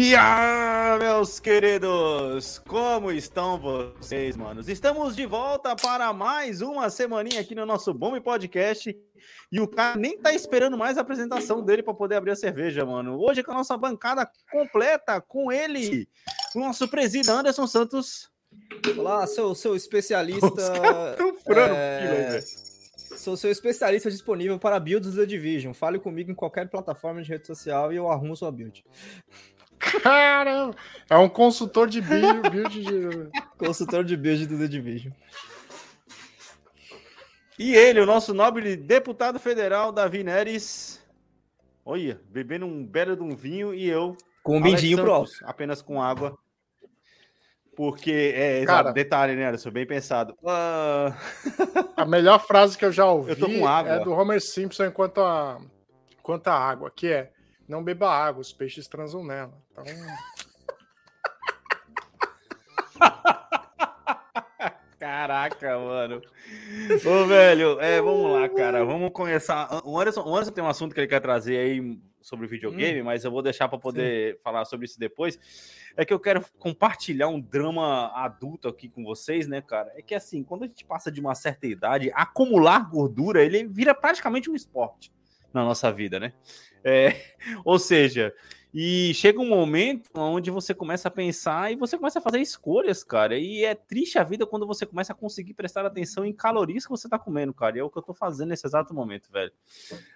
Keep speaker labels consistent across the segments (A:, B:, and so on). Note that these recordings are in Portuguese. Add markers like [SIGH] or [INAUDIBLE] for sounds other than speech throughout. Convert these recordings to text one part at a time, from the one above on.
A: E ah, meus queridos, como estão vocês, manos? Estamos de volta para mais uma semaninha aqui no nosso Bom Podcast. E o cara nem tá esperando mais a apresentação dele para poder abrir a cerveja, mano. Hoje com a nossa bancada completa, com ele, o nosso presidente Anderson Santos.
B: Olá, sou seu [LAUGHS] especialista.
A: Furando é...
B: Sou seu especialista disponível para builds da Division. Fale comigo em qualquer plataforma de rede social e eu arrumo sua build.
C: Caramba! É um consultor de build, build de... [LAUGHS]
B: consultor de build do The Division.
A: E ele, o nosso nobre deputado federal, Davi Neres. Olha, bebendo um belo de um vinho e eu.
B: Com um mindinho pro alto.
A: Apenas com água. Porque, é, Cara, detalhe, né, Alisson? Bem pensado. Uh...
C: A melhor frase que eu já ouvi
A: eu tô com água.
C: é do Homer Simpson enquanto a, enquanto a água, que é não beba água, os peixes transam nela. Então. [LAUGHS]
A: Caraca, mano. Ô, velho, é, vamos lá, cara. Vamos começar. O Anderson, o Anderson tem um assunto que ele quer trazer aí sobre videogame, hum. mas eu vou deixar para poder Sim. falar sobre isso depois. É que eu quero compartilhar um drama adulto aqui com vocês, né, cara? É que assim, quando a gente passa de uma certa idade, acumular gordura, ele vira praticamente um esporte na nossa vida, né? É, [LAUGHS] ou seja, e chega um momento onde você começa a pensar e você começa a fazer escolhas, cara. E é triste a vida quando você começa a conseguir prestar atenção em calorias que você tá comendo, cara. E é o que eu tô fazendo nesse exato momento, velho.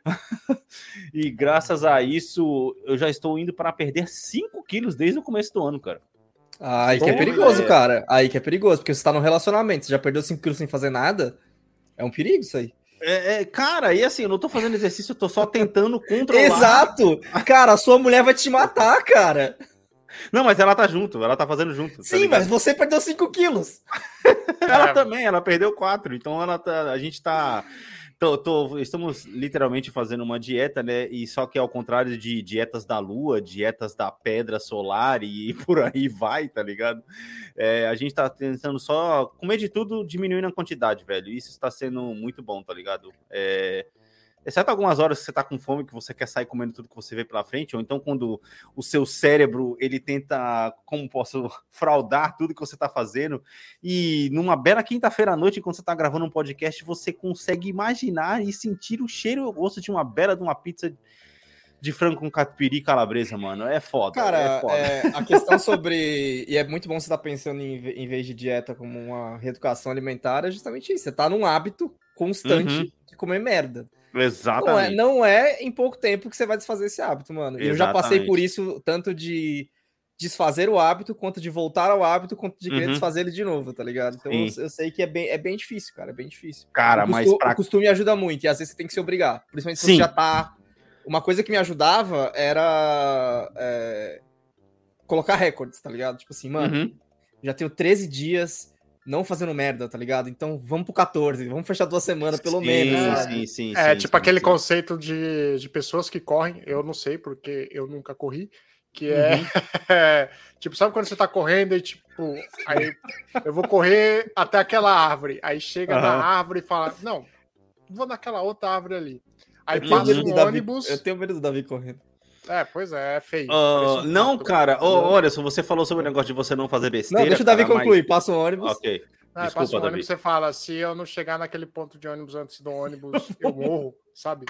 A: [LAUGHS] e graças a isso, eu já estou indo para perder 5 quilos desde o começo do ano, cara.
B: Aí que é perigoso, é... cara. Aí que é perigoso, porque você tá no relacionamento, você já perdeu 5 quilos sem fazer nada. É um perigo isso aí.
A: É, é, cara, e assim, eu não tô fazendo exercício, eu tô só tentando controlar.
B: Exato! Cara, a sua mulher vai te matar, cara.
A: Não, mas ela tá junto, ela tá fazendo junto. Tá
B: Sim, mas você perdeu 5 quilos.
A: ela é. também, ela perdeu 4. Então ela tá, a gente tá Tô, tô, estamos literalmente fazendo uma dieta, né? E só que ao contrário de dietas da lua, dietas da pedra solar e [LAUGHS] por aí vai, tá ligado? É, a gente tá tentando só comer de tudo, diminuindo a quantidade, velho. Isso está sendo muito bom, tá ligado? É, exceto algumas horas que você tá com fome, que você quer sair comendo tudo que você vê pela frente, ou então quando o seu cérebro, ele tenta, como posso, [LAUGHS] fraudar tudo que você tá fazendo, e numa bela quinta-feira à noite, quando você tá gravando um podcast, você consegue imaginar e sentir o cheiro e o gosto de uma bela de uma pizza de frango com catupiry e calabresa, mano. É foda.
B: Cara,
A: é foda.
B: É, a questão sobre. e é muito bom você estar tá pensando em, em vez de dieta como uma reeducação alimentar, é justamente isso. Você tá num hábito constante uhum. de comer merda.
A: Exatamente.
B: Não é, não é em pouco tempo que você vai desfazer esse hábito, mano. Exatamente. Eu já passei por isso, tanto de desfazer o hábito, quanto de voltar ao hábito, quanto de querer uhum. desfazer ele de novo, tá ligado? Então eu, eu, sei que é bem, é bem difícil, cara. É bem difícil.
A: Cara,
B: o
A: mas.
B: Costume, pra... O costume ajuda muito, e às vezes você tem que se obrigar. Principalmente se Sim. você já tá. Uma coisa que me ajudava era. É... Colocar recordes, tá ligado? Tipo assim, mano, uhum. já tenho 13 dias não fazendo merda, tá ligado? Então vamos pro 14, vamos fechar duas semanas pelo
A: sim,
B: menos.
A: Sim, sim,
C: é
A: sim,
C: tipo aquele conceito de, de pessoas que correm, eu não sei porque eu nunca corri, que é, uhum. [LAUGHS] é tipo, sabe quando você tá correndo e tipo, aí eu vou correr até aquela árvore, aí chega uhum. na árvore e fala, não, vou naquela outra árvore ali. Aí
B: eu
C: passa
B: um ônibus. Eu tenho medo do Davi correndo.
C: É, pois é, é feio.
A: Uh, não, cara. Oh, olha, se você falou sobre o negócio de você não fazer besteira.
B: Não, deixa o Davi cara, concluir. Mas... Passa o ônibus.
A: Ok.
C: É, Desculpa, passa o ônibus, você fala, se eu não chegar naquele ponto de ônibus antes do ônibus, [LAUGHS] eu morro, sabe?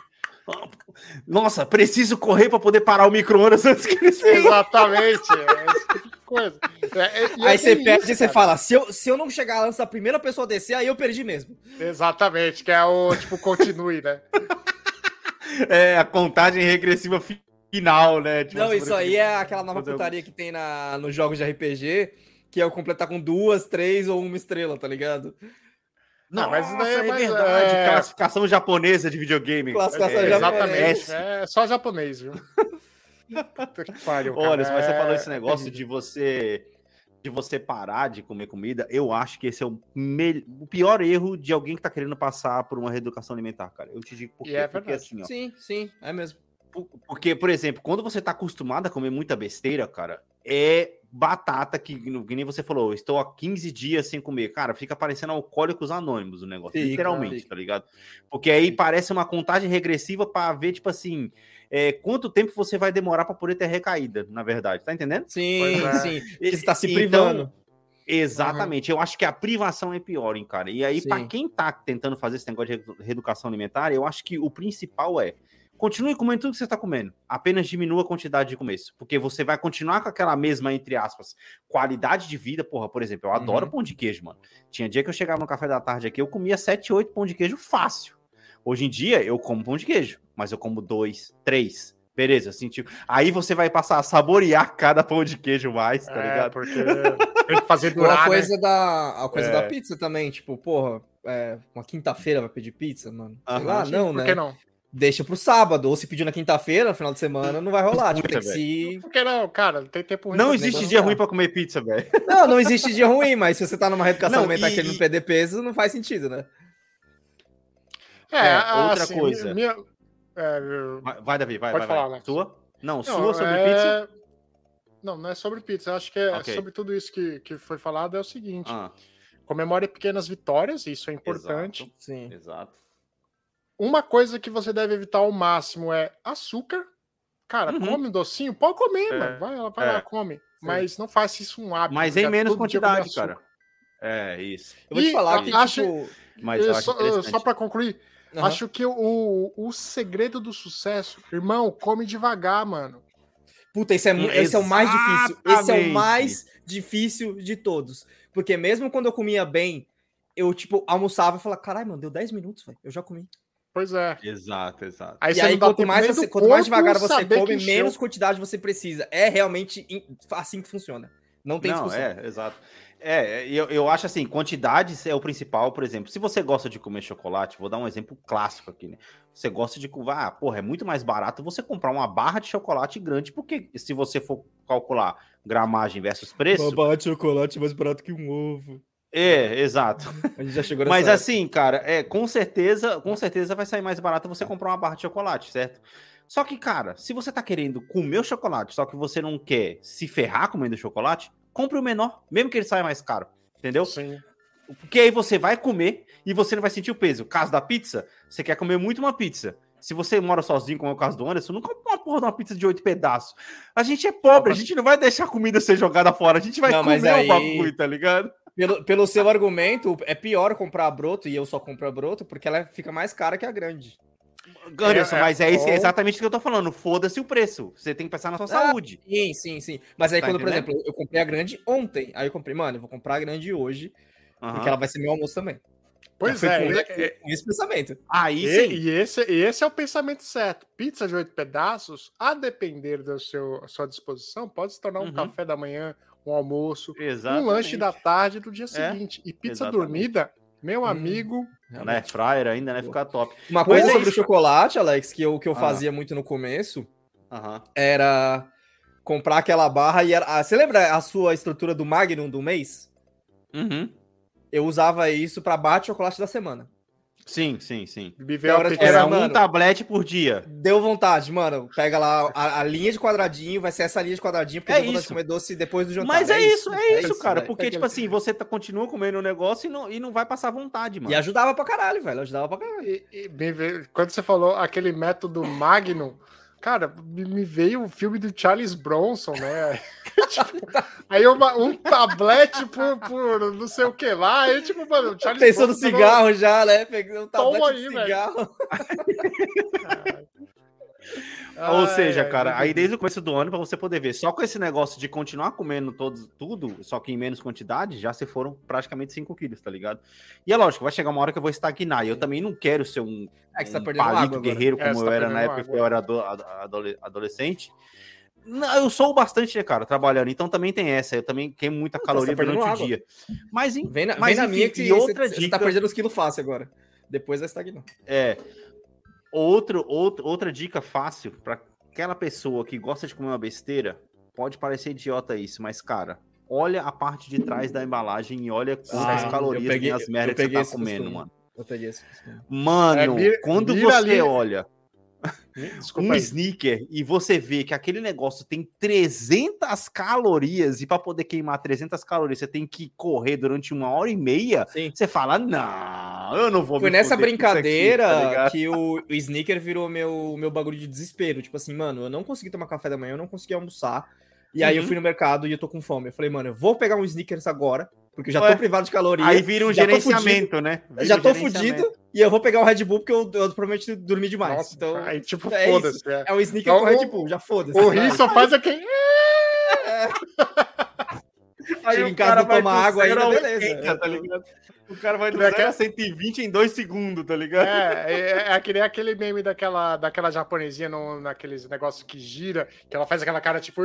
A: Nossa, preciso correr para poder parar o micro-ondas antes que ele
C: Exatamente, é esse tipo de coisa. [LAUGHS] É,
B: é, aí você isso, perde e você fala, se eu, se eu não chegar antes da primeira pessoa descer, aí eu perdi mesmo.
C: Exatamente, que é o, tipo, continue, né? [LAUGHS]
A: é, a contagem regressiva final, né?
B: Tipo, não, isso aí é aquela nova putaria que tem na, nos jogos de RPG, que é o completar com duas, três ou uma estrela, tá ligado?
A: Não, mas isso daí é, é verdade. É... Classificação japonesa de videogame.
B: Classificação
C: é,
B: japonesa.
C: Exatamente. É só japonês, viu?
A: pariu, Olha, mas você falou esse é negócio de você de você parar de comer comida, eu acho que esse é o, me... o pior erro de alguém que tá querendo passar por uma reeducação alimentar, cara. Eu te digo por quê.
B: É porque assim, ó. Sim, sim, é mesmo.
A: Porque, por exemplo, quando você tá acostumado a comer muita besteira, cara, é batata que, que nem você falou, estou há 15 dias sem comer. Cara, fica parecendo alcoólicos anônimos o negócio, literalmente, tá ligado? Porque aí parece uma contagem regressiva para ver, tipo assim, é, quanto tempo você vai demorar para poder ter recaída, na verdade, tá entendendo?
B: Sim, é. sim. Você está se então, privando. Então,
A: exatamente. Uhum. Eu acho que a privação é pior, hein, cara. E aí, para quem tá tentando fazer esse negócio de reeducação alimentar, eu acho que o principal é Continue comendo tudo que você está comendo. Apenas diminua a quantidade de começo. Porque você vai continuar com aquela mesma, entre aspas, qualidade de vida. Porra, por exemplo, eu adoro uhum. pão de queijo, mano. Tinha dia que eu chegava no café da tarde aqui, eu comia 7, 8 pão de queijo fácil. Hoje em dia, eu como pão de queijo, mas eu como dois, três. Beleza, sentiu. Aí você vai passar a saborear [LAUGHS] cada pão de queijo mais, tá é, ligado?
B: Porque tem que fazer [LAUGHS] durar, a coisa né? da A coisa é. da pizza também, tipo, porra, é, uma quinta-feira vai pedir pizza, mano. Sei uhum, lá, não, né? Por que não? Deixa pro sábado, ou se pedir na quinta-feira, no final de semana, não vai rolar. Tipo, tem que se...
C: Por que não, cara? Não tem tempo ruim.
A: Não existe dia ruim pra comer pizza, velho. [LAUGHS]
B: Não, não existe dia ruim, mas se você tá numa reeducação alimentar e... querendo perder peso, não faz sentido, né?
A: É, é outra assim, coisa. Minha... É, vai, vai, Davi, vai, Pode vai, falar, vai. Né? Sua? Não, não, sua sobre é... pizza?
C: Não, não é sobre pizza. Eu acho que é okay. sobre tudo isso que, que foi falado é o seguinte. Ah. Comemore pequenas vitórias, isso é importante.
A: Exato. Sim. Exato.
C: Uma coisa que você deve evitar ao máximo é açúcar. Cara, uhum. come um docinho, pode comer, é, mano. Vai, vai é, lá, come. Sim. Mas não faça isso um hábito.
A: Mas em menos quantidade, cara. É, isso.
C: Eu vou te falar que, acho, tipo... Mas eu só, só para concluir, uhum. acho que o, o segredo do sucesso, irmão, come devagar, mano.
B: Puta, esse é, esse é o mais difícil. Esse é o mais difícil de todos. Porque mesmo quando eu comia bem, eu, tipo, almoçava e falava, caralho, mano, deu 10 minutos, velho. Eu já comi.
C: Pois é.
A: Exato, exato.
B: Aí, e aí, quanto mais, você, quanto mais devagar você come, menos quantidade você precisa. É realmente assim que funciona. Não tem
A: Não, discussão. É, exato. É, eu, eu acho assim, quantidades é o principal, por exemplo. Se você gosta de comer chocolate, vou dar um exemplo clássico aqui, né? Você gosta de. Ah, porra, é muito mais barato você comprar uma barra de chocolate grande, porque se você for calcular gramagem versus preço. Uma
B: barra de chocolate é mais barato que um ovo.
A: É, exato. A gente já chegou [LAUGHS] Mas assim, cara, é, com certeza, com certeza vai sair mais barato você comprar uma barra de chocolate, certo? Só que, cara, se você tá querendo comer o chocolate, só que você não quer se ferrar comendo chocolate, compre o menor, mesmo que ele saia mais caro. Entendeu? Sim. Porque aí você vai comer e você não vai sentir o peso. Caso da pizza, você quer comer muito uma pizza. Se você mora sozinho, como é o caso do Anderson, não compra uma porra de uma pizza de oito pedaços. A gente é pobre, a gente não vai deixar a comida ser jogada fora, a gente vai não, comer aí... o bagulho, tá ligado?
B: Pelo, pelo seu argumento, é pior comprar a broto e eu só compro a broto porque ela fica mais cara que a grande.
A: Anderson, é, mas é, é exatamente o que eu tô falando. Foda-se o preço. Você tem que pensar na sua ah, saúde.
B: Sim, sim, sim. Mas aí, tá quando, entendendo? por exemplo, eu comprei a grande ontem. Aí eu comprei, mano, eu vou comprar a grande hoje. Uhum. Porque ela vai ser meu almoço também.
C: Pois é, com,
B: é, com esse pensamento.
C: Aí e, sim. E esse, e esse é o pensamento certo. Pizza de oito pedaços, a depender da seu, sua disposição, pode se tornar um uhum. café da manhã, um almoço, Exatamente. um lanche da tarde do dia é, seguinte. É, e pizza exatamente. dormida, meu hum. amigo.
A: Né, fryer ainda, né? Ficar top.
B: Uma coisa sobre o chocolate, Alex, que eu, que eu ah. fazia muito no começo, era comprar aquela barra e era. Ah, você lembra a sua estrutura do Magnum do mês?
A: Uhum.
B: Eu usava isso para barra de chocolate da semana.
A: Sim, sim, sim. Era um tablete por dia.
B: Deu vontade, mano. Pega lá a, a, linha de quadradinho, vai ser essa linha de quadradinho,
A: porque é deu vontade de comer doce depois do jantar. Mas é, é isso, é, isso, cara. Véio. Porque, tipo assim, você tá, continua comendo o negócio e não, e não vai passar vontade, mano.
B: E ajudava pra caralho, velho. Ajudava pra caralho.
C: E, e, quando você falou aquele método Magnum. Cara, me veio o filme do Charles Bronson, né? [LAUGHS] aí uma, um tablete por, por não sei o que lá, aí tipo, mano,
B: Charles Pensou no cigarro não... já, né? Pegou um tablete Toma aí, cigarro. [LAUGHS]
A: Ou seja, cara, aí desde o começo do ano, para você poder ver, só com esse negócio de continuar comendo todo, tudo, só que em menos quantidade, já se foram praticamente 5 quilos, tá ligado? E é lógico, vai chegar uma hora que eu vou estagnar. E eu também não quero ser um,
B: é que um tá palito
A: guerreiro como é, eu tá era na época água. que eu era adolescente. Não, eu sou bastante, né, cara, trabalhando, então também tem essa. Eu também queimo muita tá caloria tá durante água. o dia. Mas,
B: em, vem na, mas vem na minha que outra você, dica... você tá perdendo os quilos fácil agora. Depois vai estagnar.
A: É. Outro, outro, outra dica fácil para aquela pessoa que gosta de comer uma besteira, pode parecer idiota isso, mas, cara, olha a parte de trás da embalagem e olha quantas
B: Ah,
A: calorias
B: peguei-
A: tem as merdas que você tá comendo,
B: costume.
A: mano.
B: Eu peguei esse costume.
A: Mano,
C: É,
A: quando você
C: ali-
A: olha
C: Desculpa
A: um
C: aí.
A: sneaker e você vê que aquele negócio tem 300 calorias e para poder queimar 300 calorias você tem que correr durante uma hora e meia,
B: Sim.
A: você fala, não, eu não vou
B: Foi
A: me
B: nessa
A: isso aqui",
B: brincadeira
A: tá
B: que o, o sneaker virou meu, meu bagulho de desespero. Tipo assim, mano, eu não consegui tomar café da manhã, eu não consegui almoçar. E aí eu
A: Uhum.
B: fui no mercado e eu tô com fome. Eu falei, mano, eu vou pegar um sneakers agora, porque eu já
A: Ué,
B: tô privado de caloria.
A: Aí vira um gerenciamento, né? Vira
B: já
A: um
B: tô fudido e eu vou pegar o Red Bull porque eu, eu provavelmente dormi demais.
C: Nossa,
B: então,
C: aí tipo,
B: é
C: foda-se. é.
B: é um sneaker
C: Então,
B: com Red Bull, já foda-se.
C: O rir só faz aquele. [LAUGHS]
A: Aí
B: Chega
A: o
B: em casa,
A: cara
B: não
A: vai
B: toma
A: do
B: água ainda, beleza.
A: 80, tá ligado? O cara vai do
C: é que
A: 0
C: é?
A: a 120 em 2 segundos, tá ligado?
C: É, é, é aquele, é aquele meme daquela, daquela japonesinha no, naqueles negócios que gira, que ela faz aquela cara tipo.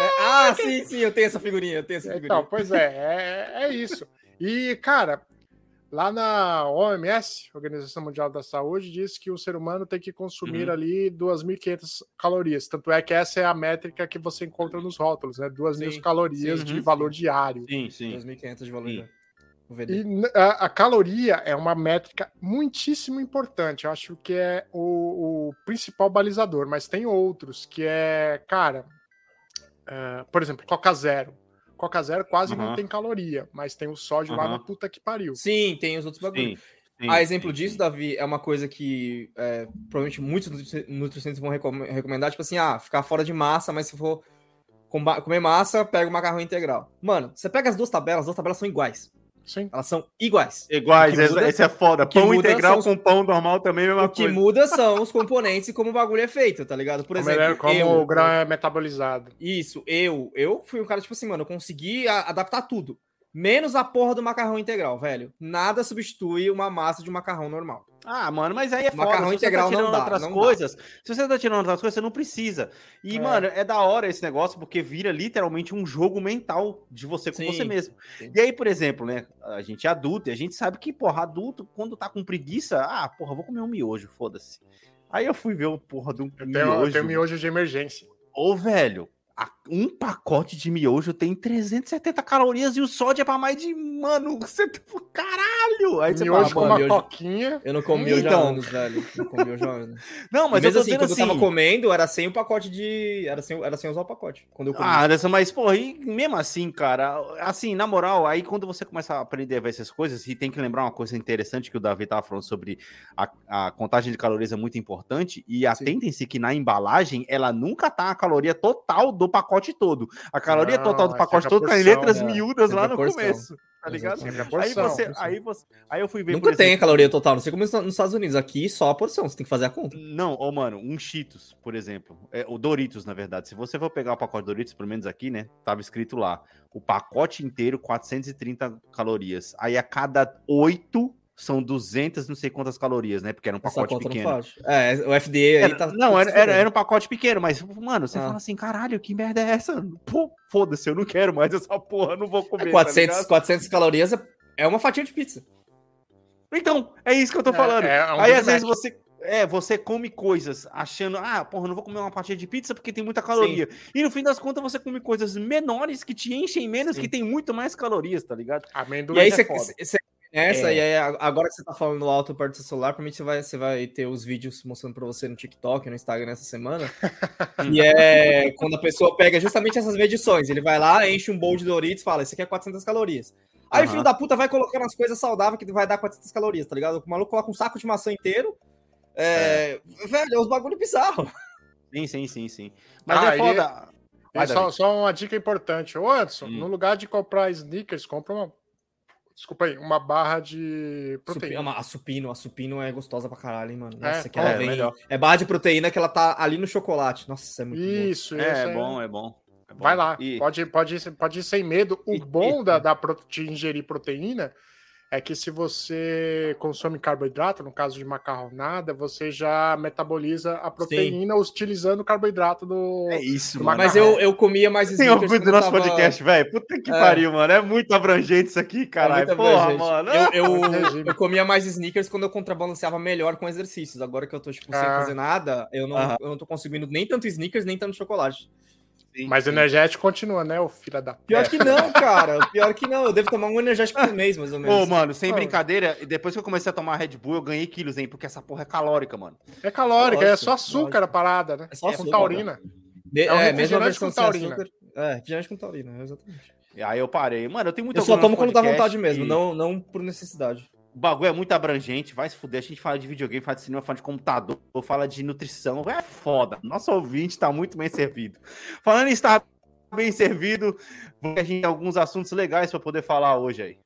B: É, ah, sim, sim, eu tenho essa figurinha, eu tenho essa figurinha.
C: Então, pois é, é, é isso. E, cara, lá na OMS, Organização Mundial da Saúde, diz que o ser humano tem que consumir
A: Uhum.
C: ali 2.500 calorias. Tanto é que essa é a métrica que você encontra nos rótulos, né? 2.000
B: Sim,
C: calorias
A: sim,
C: de
A: uhum.
C: valor diário.
A: Sim, sim.
B: 2.500 de valor.
A: Sim.
B: ver
C: E a, a caloria é uma métrica muitíssimo importante. Eu acho que é o, o principal balizador, mas tem outros que é, cara, é, por exemplo, Coca Zero. Coca Zero quase não
A: Aham.
C: tem caloria, mas tem o sódio lá
A: Aham.
C: na puta que pariu.
B: Sim, tem os outros bagulhos. A exemplo
A: sim,
B: disso,
A: sim.
B: Davi, é uma coisa que é, provavelmente muitos nutri- nutricionistas vão recom- recomendar, tipo assim, ah, ficar fora de massa, mas se for comer massa, pega o macarrão integral. Mano, você pega as duas tabelas, as duas tabelas são iguais.
C: Sim.
B: Elas são iguais.
A: Iguais,
B: muda-
A: esse é foda. Pão integral
B: são
A: com pão normal também é a mesma
B: O que
A: coisa.
B: muda [LAUGHS] são os componentes e como o bagulho é feito, tá ligado? Por
C: Como,
B: exemplo,
C: é- como
B: eu,
C: o grão é metabolizado.
B: Isso, eu, eu fui um cara, tipo assim, mano, eu consegui a- adaptar tudo. Menos a porra do macarrão integral, velho. Nada substitui uma massa de macarrão normal.
A: Ah, mano, mas aí é foda.
B: Macarrão
A: você
B: integral
A: tá tirando
B: não dá,
A: outras
B: não dá.
A: coisas. Se você tá tirando outras coisas, você não precisa. E,
C: É.
A: mano, é da hora esse negócio, porque vira literalmente um jogo mental de você com
B: Sim,
A: você mesmo.
B: sim.
A: E aí, por exemplo, né? A gente é adulto e a gente sabe que, porra, adulto, quando tá com preguiça, ah, porra, vou comer um miojo, foda-se. Aí eu fui ver o porra do
C: Eu tenho, eu
A: miojo.
C: tenho miojo de emergência.
A: Ô, velho, um pacote de miojo tem 370 calorias e o sódio é pra mais de. Mano, você. tá, Caralho! Aí você
C: miojo
A: fala,
C: com uma
B: miojo-
C: coquinha.
B: Eu não comi hoje há
A: Então.
B: anos, velho. Não comi há anos. [LAUGHS]
A: não, mas
B: Mas
A: eu tô
B: assim,
A: dizendo
B: quando
A: assim.
B: eu tava comendo, era sem o pacote de. Era sem, era sem usar o pacote. Quando eu comi.
A: Ah, Anderson, mas, porra, e mesmo assim, cara, assim, na moral, aí quando você começa a aprender a ver essas coisas, e tem que lembrar uma coisa interessante que o Davi tava falando sobre a, a contagem de calorias é muito importante, e atentem-se que na embalagem, ela nunca tá a caloria total do pacote todo. A caloria
C: Não,
A: total do pacote
C: a
A: todo tá em
C: porção,
A: letras
B: né?
A: miúdas lá
B: Sempre a
A: no
B: porção.
A: começo, tá ligado?
C: A
A: Aí
C: porção.
A: você, aí você, aí eu fui ver,
B: Nunca tem a
A: exemplo,
B: caloria total, não sei como nos Estados Unidos. Aqui só a porção, você tem que fazer a conta.
A: Não, ô mano, um Cheetos, por exemplo. É, o Doritos, na verdade. Se você for pegar o pacote Doritos, pelo menos aqui, né? Tava escrito lá. O pacote inteiro, 430 calorias. Aí a cada oito são 200, não sei quantas calorias, né? Porque era um
B: Essa
A: pacote
B: conta
A: pequeno.
B: não faz. É, o FDA aí
A: Era-
B: tá.
A: não,
B: tá
A: era, era, era um pacote pequeno, mas, mano, você
B: Ah.
A: fala assim, caralho, que merda é essa? Pô, foda-se, eu não quero mais essa porra, não vou comer.
B: É,
A: tá
B: 400,
A: ligado?
B: 400 calorias é- é uma fatia de pizza.
A: Então, é isso que eu tô falando.
C: É, é um
A: Aí às vezes você. É, você come coisas achando, ah, porra, eu não vou comer uma fatia de pizza porque tem muita caloria. E no fim das contas você come coisas menores que te enchem menos,
B: Sim.
A: que tem muito mais calorias, tá ligado?
C: Amendoim.
B: E aí
A: é
B: você,
A: foda.
B: Essa,
A: É.
B: e aí agora que você tá falando alto perto do seu celular, provavelmente você vai, você vai ter os vídeos mostrando pra você no TikTok, no Instagram essa semana. e é [LAUGHS] quando a pessoa pega justamente essas medições. Ele vai lá, enche um bowl de Doritos e fala: Isso aqui é 400 calorias. Aí o
A: Aham.
B: filho da puta vai colocando as coisas saudáveis que vai dar 400 calorias, tá ligado? O maluco coloca um saco de maçã inteiro. É, Velho, é uns bagulho bizarro.
A: Sim, sim, sim, sim. Mas
C: Ah,
A: é foda.
C: E
A: Vai,
C: só,
A: Davi.
C: só uma dica importante. Ô, Anderson,
A: Hum.
C: no lugar de comprar sneakers, compra uma. Desculpa aí, uma barra de proteína.
B: uma- A supino, a supino é gostosa pra caralho, hein, mano.
C: É,
B: Nossa, que ela
A: é,
B: vem.
A: melhor.
B: É barra de proteína que ela tá ali no chocolate. Nossa, é muito bom.
C: Isso,
A: É,
C: isso
A: é bom, é bom. é bom.
C: Vai lá,
A: E-
C: pode, pode, ir, pode ir sem medo. O
A: E-
C: bom
A: e-
C: da, da pro- de ingerir proteína é que se você consome carboidrato, no caso de macarronada, você já metaboliza a proteína Sim. utilizando o carboidrato do.
B: É isso, do mano. Mas eu, eu comia mais
A: Tem ouvido do nosso tava... podcast, velho. Puta que é. pariu, mano. É muito abrangente isso aqui, caralho. É Porra, mano.
B: Eu, eu, eu, comia mais sneakers quando eu contrabalanceava melhor com exercícios. Agora que eu tô, tipo, sem ah. fazer nada, eu não, eu não tô conseguindo nem tanto sneakers, nem tanto chocolate.
C: Sim, Mas sim. energético continua, né, o filho da
B: Pior que não, cara. Pior que não. Eu devo tomar um energético por mês, mais ou menos.
A: Ô, mano, sem brincadeira, depois que eu comecei a tomar Red Bull, eu ganhei quilos, hein? Porque essa porra é calórica, mano.
C: É calórica, é só açúcar lógico. a parada, né? É só açúcar, com taurina.
B: De, é, é mesmo versão com taurina. Açúcar. É, refrigerante com taurina, exatamente.
A: E aí eu parei. Mano, eu tenho muita
B: Eu só tomo quando dá vontade mesmo, não, não por necessidade.
A: O bagulho é muito abrangente, vai se fuder. A gente fala de videogame, fala de cinema, fala de computador, fala de nutrição. É foda. Nosso ouvinte tá muito bem servido. Falando em estar bem servido, a gente tem alguns assuntos legais para poder falar hoje aí.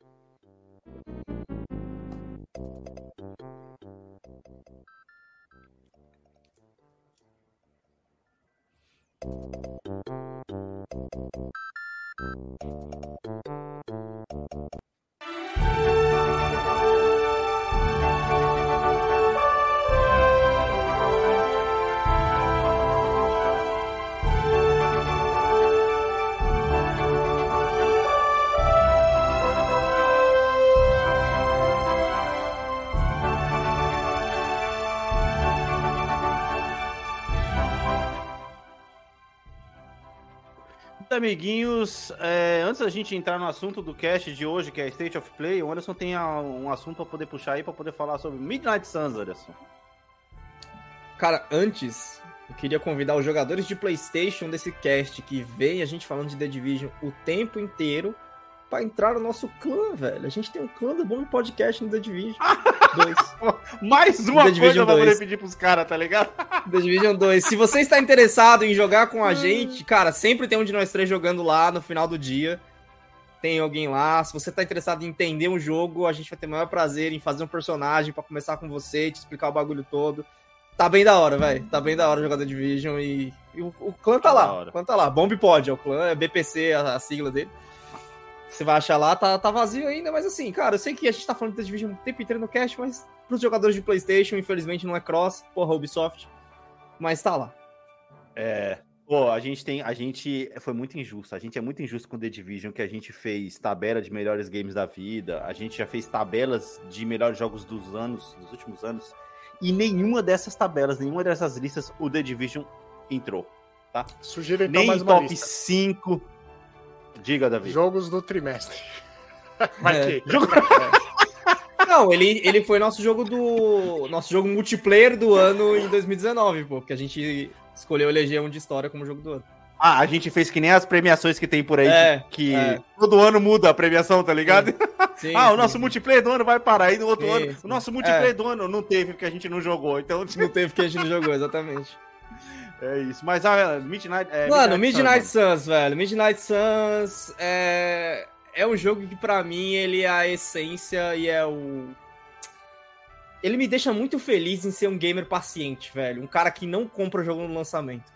A: Amiguinhos, é, antes da gente entrar no assunto do cast de hoje, que é State of Play, o Anderson tem um assunto para poder puxar aí, para poder falar sobre Midnight Suns, Anderson.
B: Cara, antes, eu queria convidar os jogadores de PlayStation desse cast que vem a gente falando de The Division o tempo inteiro pra entrar no nosso clã, velho. A gente tem um clã do Bom Podcast no The Division [LAUGHS] 2.
A: Mais uma The coisa pra poder pedir pros caras, tá ligado? [LAUGHS]
B: The Division 2. Se você está interessado em jogar com a hum. gente, cara, sempre tem um de nós três jogando lá no final do dia. Tem alguém lá. Se você tá interessado em entender um jogo, a gente vai ter o maior prazer em fazer um personagem para começar com você, te explicar o bagulho todo. Tá bem da hora, velho. Tá bem da hora jogar The Division e, e o, o, clã tá, tá lá. O clã tá lá. Bomb Pod é o clã, é BPC a, a sigla dele. Você vai achar lá, tá, tá vazio ainda, mas assim, cara, eu sei que a gente tá falando de The Division o tempo inteiro no cast, mas pros jogadores de PlayStation, infelizmente não é cross, porra, Ubisoft, mas tá lá.
A: É. Pô, a gente tem. A gente foi muito injusto. A gente é muito injusto com The Division, que a gente fez tabela de melhores games da vida. A gente já fez tabelas de melhores jogos dos anos, dos últimos anos. E nenhuma dessas tabelas, nenhuma dessas listas, o The Division entrou. Tá?
C: Sugiro então
A: Nem
C: mais
A: uma top lista. 5 Diga, Davi.
C: Jogos do trimestre. [LAUGHS] Vai é.
B: que? Jogo... [LAUGHS] É. Não, ele, ele foi nosso jogo do. Nosso jogo multiplayer do ano em 2019, pô. Porque a gente escolheu eleger um de história como jogo do ano.
A: Ah, a gente fez que nem as premiações que tem por aí, é, que é. todo ano muda a premiação, tá ligado? Sim, [LAUGHS] sim, ah, o nosso sim. multiplayer do ano vai parar aí do outro ano. O nosso multiplayer é. do ano não teve porque a gente não jogou, então.
B: Não teve porque a gente não jogou, exatamente.
A: É isso. Mas a ah, Midnight.
B: É, Mano, Midnight, Suns, Suns, velho. Midnight Suns é. É um jogo que, para mim, ele é a essência e é o. Ele me deixa muito feliz em ser um gamer paciente, velho. Um cara que não compra o jogo no lançamento.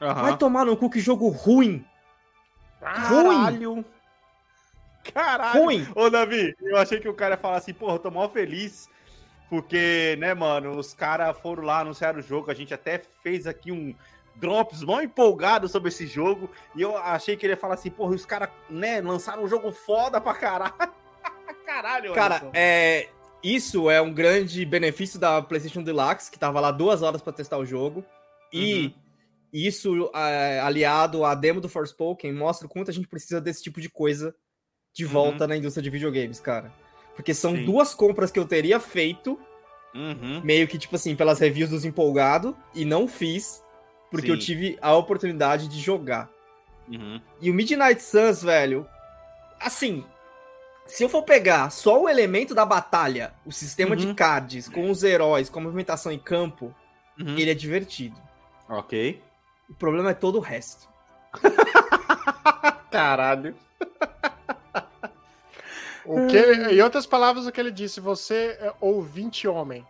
B: Uhum. Vai tomar no cu que jogo ruim.
A: Caralho. Ruim. Caralho. Ruim. Ô, Davi, eu achei que o cara ia falar assim, porra, eu tô mal feliz porque, né, mano, os caras foram lá, anunciaram o jogo, a gente até fez aqui um drops mal empolgado sobre esse jogo, e eu achei que ele ia falar assim, porra, os caras, né, lançaram um jogo foda pra caralho. [LAUGHS]
B: caralho, Cara, Anderson. é... Isso é um grande benefício da PlayStation Deluxe, que tava lá duas horas para testar o jogo. E uhum. isso, é, aliado à demo do Forspoken, mostra o quanto a gente precisa desse tipo de coisa de volta uhum. na indústria de videogames, cara. Porque são Sim. duas compras que eu teria feito, uhum. meio que, tipo assim, pelas reviews dos empolgado, e não fiz, porque Sim. eu tive a oportunidade de jogar. Uhum. E o Midnight Suns, velho, assim, se eu for pegar só o elemento da batalha, o sistema uhum. de cards, com os heróis, com a movimentação em campo, uhum. ele é divertido.
A: Ok.
B: O problema é todo o resto. [LAUGHS]
A: Caralho.
C: O que ele, em outras palavras, o que ele disse, você é ouvinte homem.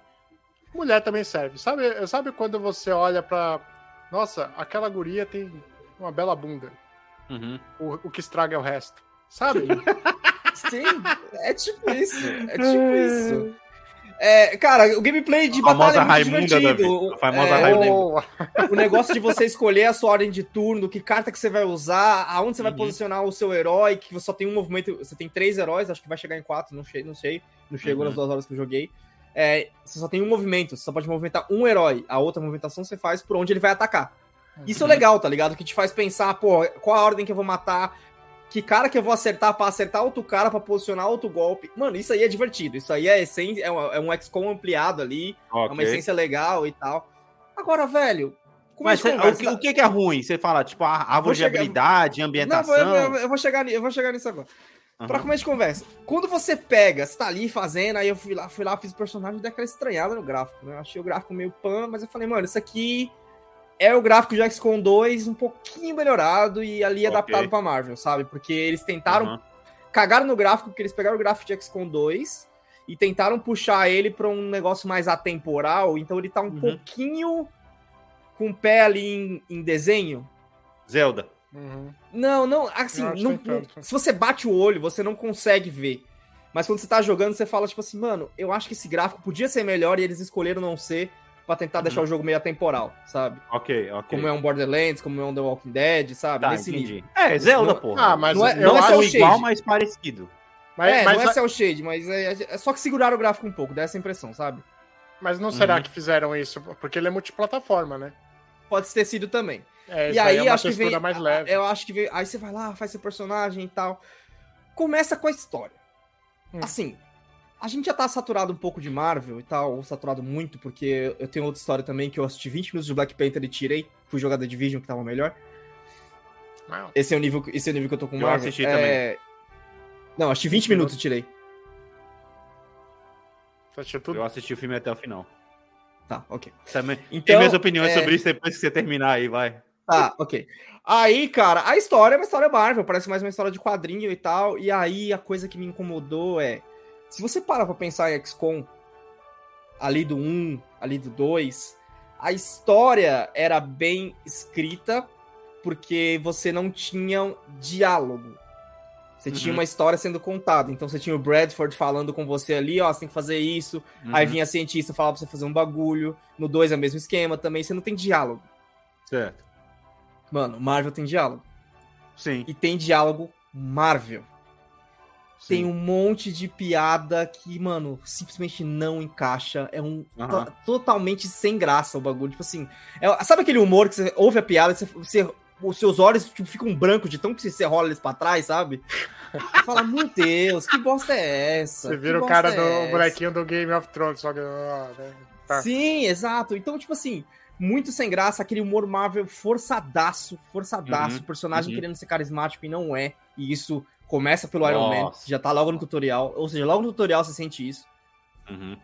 C: Mulher também serve. Sabe, sabe quando você olha pra. Nossa, aquela guria tem uma bela bunda. Uhum. O, o que estraga é o resto. Sabe? [LAUGHS]
B: Sim, é tipo isso. É tipo isso. É, cara, o gameplay de
A: a
B: batalha é
A: muito Raimunda, divertido.
B: É, Raimunda. O negócio de você escolher a sua ordem de turno, que carta que você vai usar, aonde você vai uhum. posicionar o seu herói, que você só tem um movimento, você tem três heróis, acho que vai chegar em quatro, não sei, não sei, não chegou uhum. nas duas horas que eu joguei. É, você só tem um movimento, você só pode movimentar um herói. A outra movimentação você faz por onde ele vai atacar. Isso é legal, tá ligado? Que te faz pensar, pô, qual a ordem que eu vou matar, que cara que eu vou acertar para acertar outro cara, para posicionar outro golpe. Mano, isso aí é divertido. Isso aí é essência, é um, é um XCOM ampliado ali, okay. é uma essência legal e tal. Agora, velho.
A: Mas cê, o, que, o que é ruim? Você fala, tipo, a árvore de habilidade, ambientação.
B: Não, eu, eu, vou chegar, eu vou chegar nisso agora. Uhum. Pra começo de conversa. Quando você pega, você tá ali fazendo, aí eu fui lá, fui lá, fiz o personagem daquela estranhada no gráfico, né? Eu achei o gráfico meio pan, mas eu falei, mano, isso aqui é o gráfico de XCOM 2 um pouquinho melhorado e ali okay. adaptado pra Marvel, sabe? Porque eles tentaram. Uhum. Cagaram no gráfico, porque eles pegaram o gráfico de XCOM 2 e tentaram puxar ele pra um negócio mais atemporal, então ele tá um uhum. pouquinho com o pé ali em, em desenho.
A: Zelda.
B: Uhum. Não, não, assim, não, se você bate o olho, você não consegue ver. Mas quando você tá jogando, você fala, tipo assim, mano, eu acho que esse gráfico podia ser melhor e eles escolheram não ser pra tentar uhum. deixar o jogo meio atemporal, sabe?
A: Ok, ok.
B: Como é um Borderlands, como é um The Walking Dead, sabe?
A: Tá, Nesse entendi. nível. É, Zelda, pô.
B: Ah, mas não é, não é
A: igual, mas parecido.
B: Mas, é, mas, não é cel shade, mas é, é, só que seguraram o gráfico um pouco, dá essa impressão, sabe?
C: Mas não será uhum. que fizeram isso? Porque ele é multiplataforma, né?
B: Pode ter sido também.
C: É, e aí, aí é acho que vem, mais leve.
B: Eu acho que vem, aí você vai lá, faz seu personagem e tal. Começa com a história. Hum. Assim, a gente já tá saturado um pouco de Marvel e tal, ou saturado muito, porque eu tenho outra história também que eu assisti 20 minutos de Black Panther e tirei. Fui jogar da Division que tava melhor. Wow. Esse é o nível, esse é o nível que eu tô com
A: eu Marvel. assisti é... também.
B: Não, assisti 20 minutos e tirei.
A: Eu assisti o filme até o final.
B: Tá, ok.
A: Também. Então, Tem minhas opiniões é... sobre isso depois que você terminar aí, vai.
B: Tá, ok. Aí, cara, a história é uma história Marvel, parece mais uma história de quadrinho e tal. E aí a coisa que me incomodou é se você para pra pensar em XCOM, ali do 1, ali do 2, a história era bem escrita porque você não tinha diálogo. Você uhum. tinha uma história sendo contada. Então você tinha o Bradford falando com você ali, ó, você tem que fazer isso. Uhum. Aí vinha a cientista falar pra você fazer um bagulho. No 2 é o mesmo esquema também, você não tem diálogo.
A: Certo.
B: Mano, Marvel tem diálogo.
A: Sim.
B: E tem diálogo Marvel. Sim. Tem um monte de piada que, mano, simplesmente não encaixa. É um uhum. totalmente sem graça o bagulho. Tipo assim, é, sabe aquele humor que você ouve a piada e você, você os seus olhos tipo, ficam brancos de tão que você rola eles pra trás, sabe? Fala, meu Deus, que bosta é essa?
C: Você vira o cara é do bonequinho do Game of Thrones, só que.
B: Né? tá. Sim, exato. Então, tipo assim, muito sem graça, aquele humor Marvel forçadaço, forçadaço, uhum, personagem uhum. querendo ser carismático e não é. E isso Começa pelo Iron Man, já tá logo no tutorial. Ou seja, logo no tutorial você sente isso.
A: Uhum.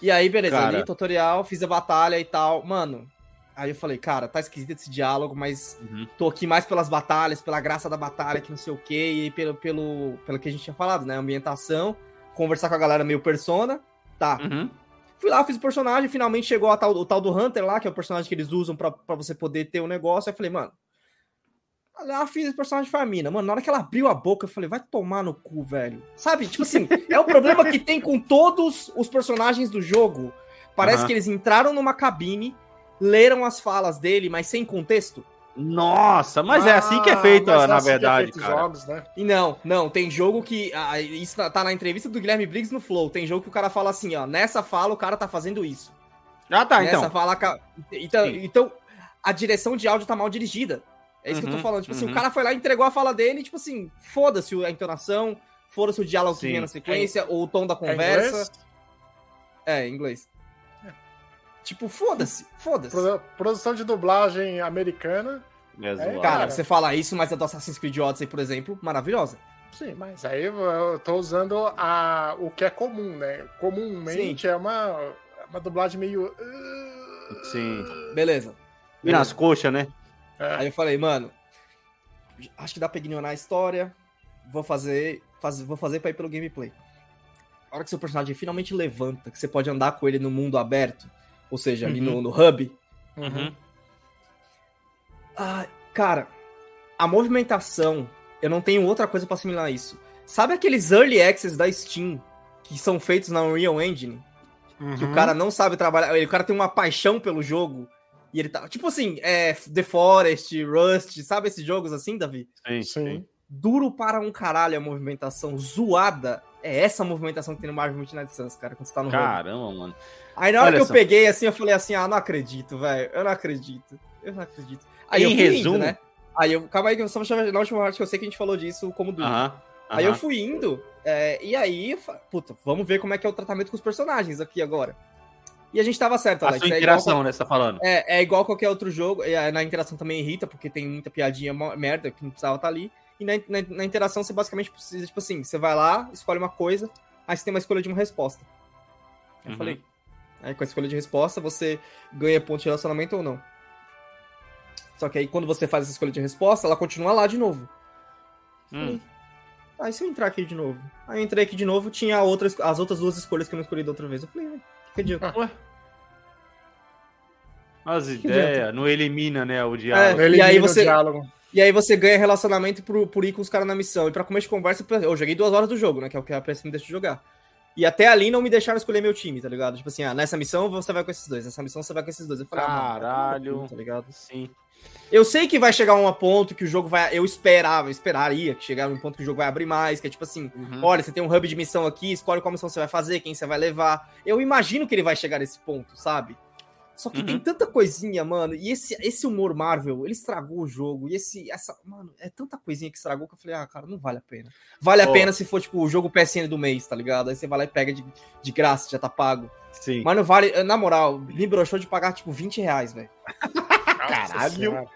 B: E aí, beleza, cara... ali, tutorial, fiz a batalha e tal. Mano, aí eu falei, cara, tá esquisito esse diálogo, mas uhum. tô aqui mais pelas batalhas, pela graça da batalha, que não sei o quê, e pelo, pelo, pelo que a gente tinha falado, né? Ambientação, conversar com a galera meio persona, tá.
A: Uhum.
B: Fui lá, fiz o personagem, finalmente chegou tal, o tal do Hunter lá, que é o personagem que eles usam para você poder ter o um negócio. Aí eu falei, mano, ela fiz o personagem família. Mano, na hora que ela abriu a boca, eu falei, vai tomar no cu, velho. Sabe? Tipo assim, é o problema que tem com todos os personagens do jogo. Parece uhum. que eles entraram numa cabine, leram as falas dele, mas sem contexto.
A: Nossa, mas ah, é assim que é feito, é na é assim verdade, é cara.
B: Jogos, né? E não, não, tem jogo que. Ah, isso tá na entrevista do Guilherme Briggs no Flow. Tem jogo que o cara fala assim, ó. Nessa fala o cara tá fazendo isso.
A: Ah, tá, Nessa
B: então. Fala, então, então, a direção de áudio tá mal dirigida. É isso uhum, que eu tô uhum, falando. Tipo uhum. assim, o uhum. cara foi lá e entregou a fala dele, tipo assim, foda-se a entonação, foda-se o diálogo Sim. que vinha na sequência, é, ou o tom da conversa. É, em inglês? É, inglês. Tipo, foda-se, foda-se.
C: produção de dublagem americana.
B: É, é cara, você fala isso, mas a do Assassin's Creed Odyssey, por exemplo, maravilhosa.
C: Sim, mas aí eu tô usando a, o que é comum, né? Comumente Sim. é uma, uma dublagem meio.
A: Sim.
B: Beleza.
A: E nas coxas, né?
B: É. Aí eu falei, mano, acho que dá pra ignorar a história. Vou fazer, faz, vou fazer pra ir pelo gameplay. A hora que seu personagem finalmente levanta, que você pode andar com ele no mundo aberto, ou seja, ali no, uhum. no hub.
A: Uhum.
B: Ah, cara, a movimentação, eu não tenho outra coisa para assimilar isso. Sabe aqueles early access da Steam que são feitos na Unreal Engine? Uhum. Que o cara não sabe trabalhar. O cara tem uma paixão pelo jogo. E ele tá. Tipo assim, é, The Forest, Rust, sabe esses jogos assim, Davi?
A: Sim, sim.
B: Duro para um caralho a movimentação. Zoada. É essa movimentação que tem no Marvel Midnight Suns, cara, quando você tá no
A: Caramba, home. mano.
B: Aí na hora Olha que eu peguei assim, eu falei assim: ah, não acredito, velho. Eu não acredito. Eu não acredito. Aí
A: em resumo. Indo, né?
B: Aí eu. Calma aí, que eu só na última parte que eu sei que a gente falou disso como duro. Uh -huh, uh -huh. Aí eu fui indo, é, e aí, puta, vamos ver como é que é o tratamento com os personagens aqui agora. E a gente tava certo,
A: Alex. A sua é interação, igual, né, você tá falando?
B: É, é igual qualquer outro jogo. É, na interação também irrita, porque tem muita piadinha merda que não precisava estar tá ali. E na, na, na, interação você basicamente precisa, tipo assim, você vai lá, escolhe uma coisa, aí você tem uma escolha de uma resposta. Eu uhum. falei. Aí com a escolha de resposta, você ganha ponto de relacionamento ou não. Só que aí quando você faz essa escolha de resposta, ela continua lá de novo. Hum. Aí se eu entrar aqui de novo. Aí eu entrei aqui de novo, tinha outras, as outras duas escolhas que eu não escolhi da outra vez. Eu falei, Ah. [LAUGHS]
A: As ideias, não elimina, né, o diálogo.
B: É, e aí você, E aí você ganha relacionamento por, por ir com os caras na missão. E pra começo de conversa, eu joguei duas horas do jogo, né, que é o que a PS me deixa jogar. E até ali não me deixaram escolher meu time, tá ligado? Tipo assim, ah, nessa missão você vai com esses dois, nessa missão você vai com esses dois. Eu
A: falei, Caralho.
B: Ah, tá ligado? Sim. Eu sei que vai chegar um ponto que o jogo vai. Eu esperava, eu esperaria que chegar um ponto que o jogo vai abrir mais, que é tipo assim: uhum. olha, você tem um hub de missão aqui, escolhe qual missão você vai fazer, quem você vai levar. Eu imagino que ele vai chegar nesse ponto, sabe? Só que uhum. tem tanta coisinha, mano. E esse, esse humor Marvel, ele estragou o jogo. E esse, essa, mano, é tanta coisinha que estragou que eu falei, ah, cara, não vale a pena. Vale oh. a pena se for, tipo, o jogo PSN do mês, tá ligado? Aí você vai lá e pega de, de graça, já tá pago.
A: Sim.
B: Mas não vale, na moral, me broxou de pagar, tipo, 20 reais, velho. [LAUGHS]
A: Caralho.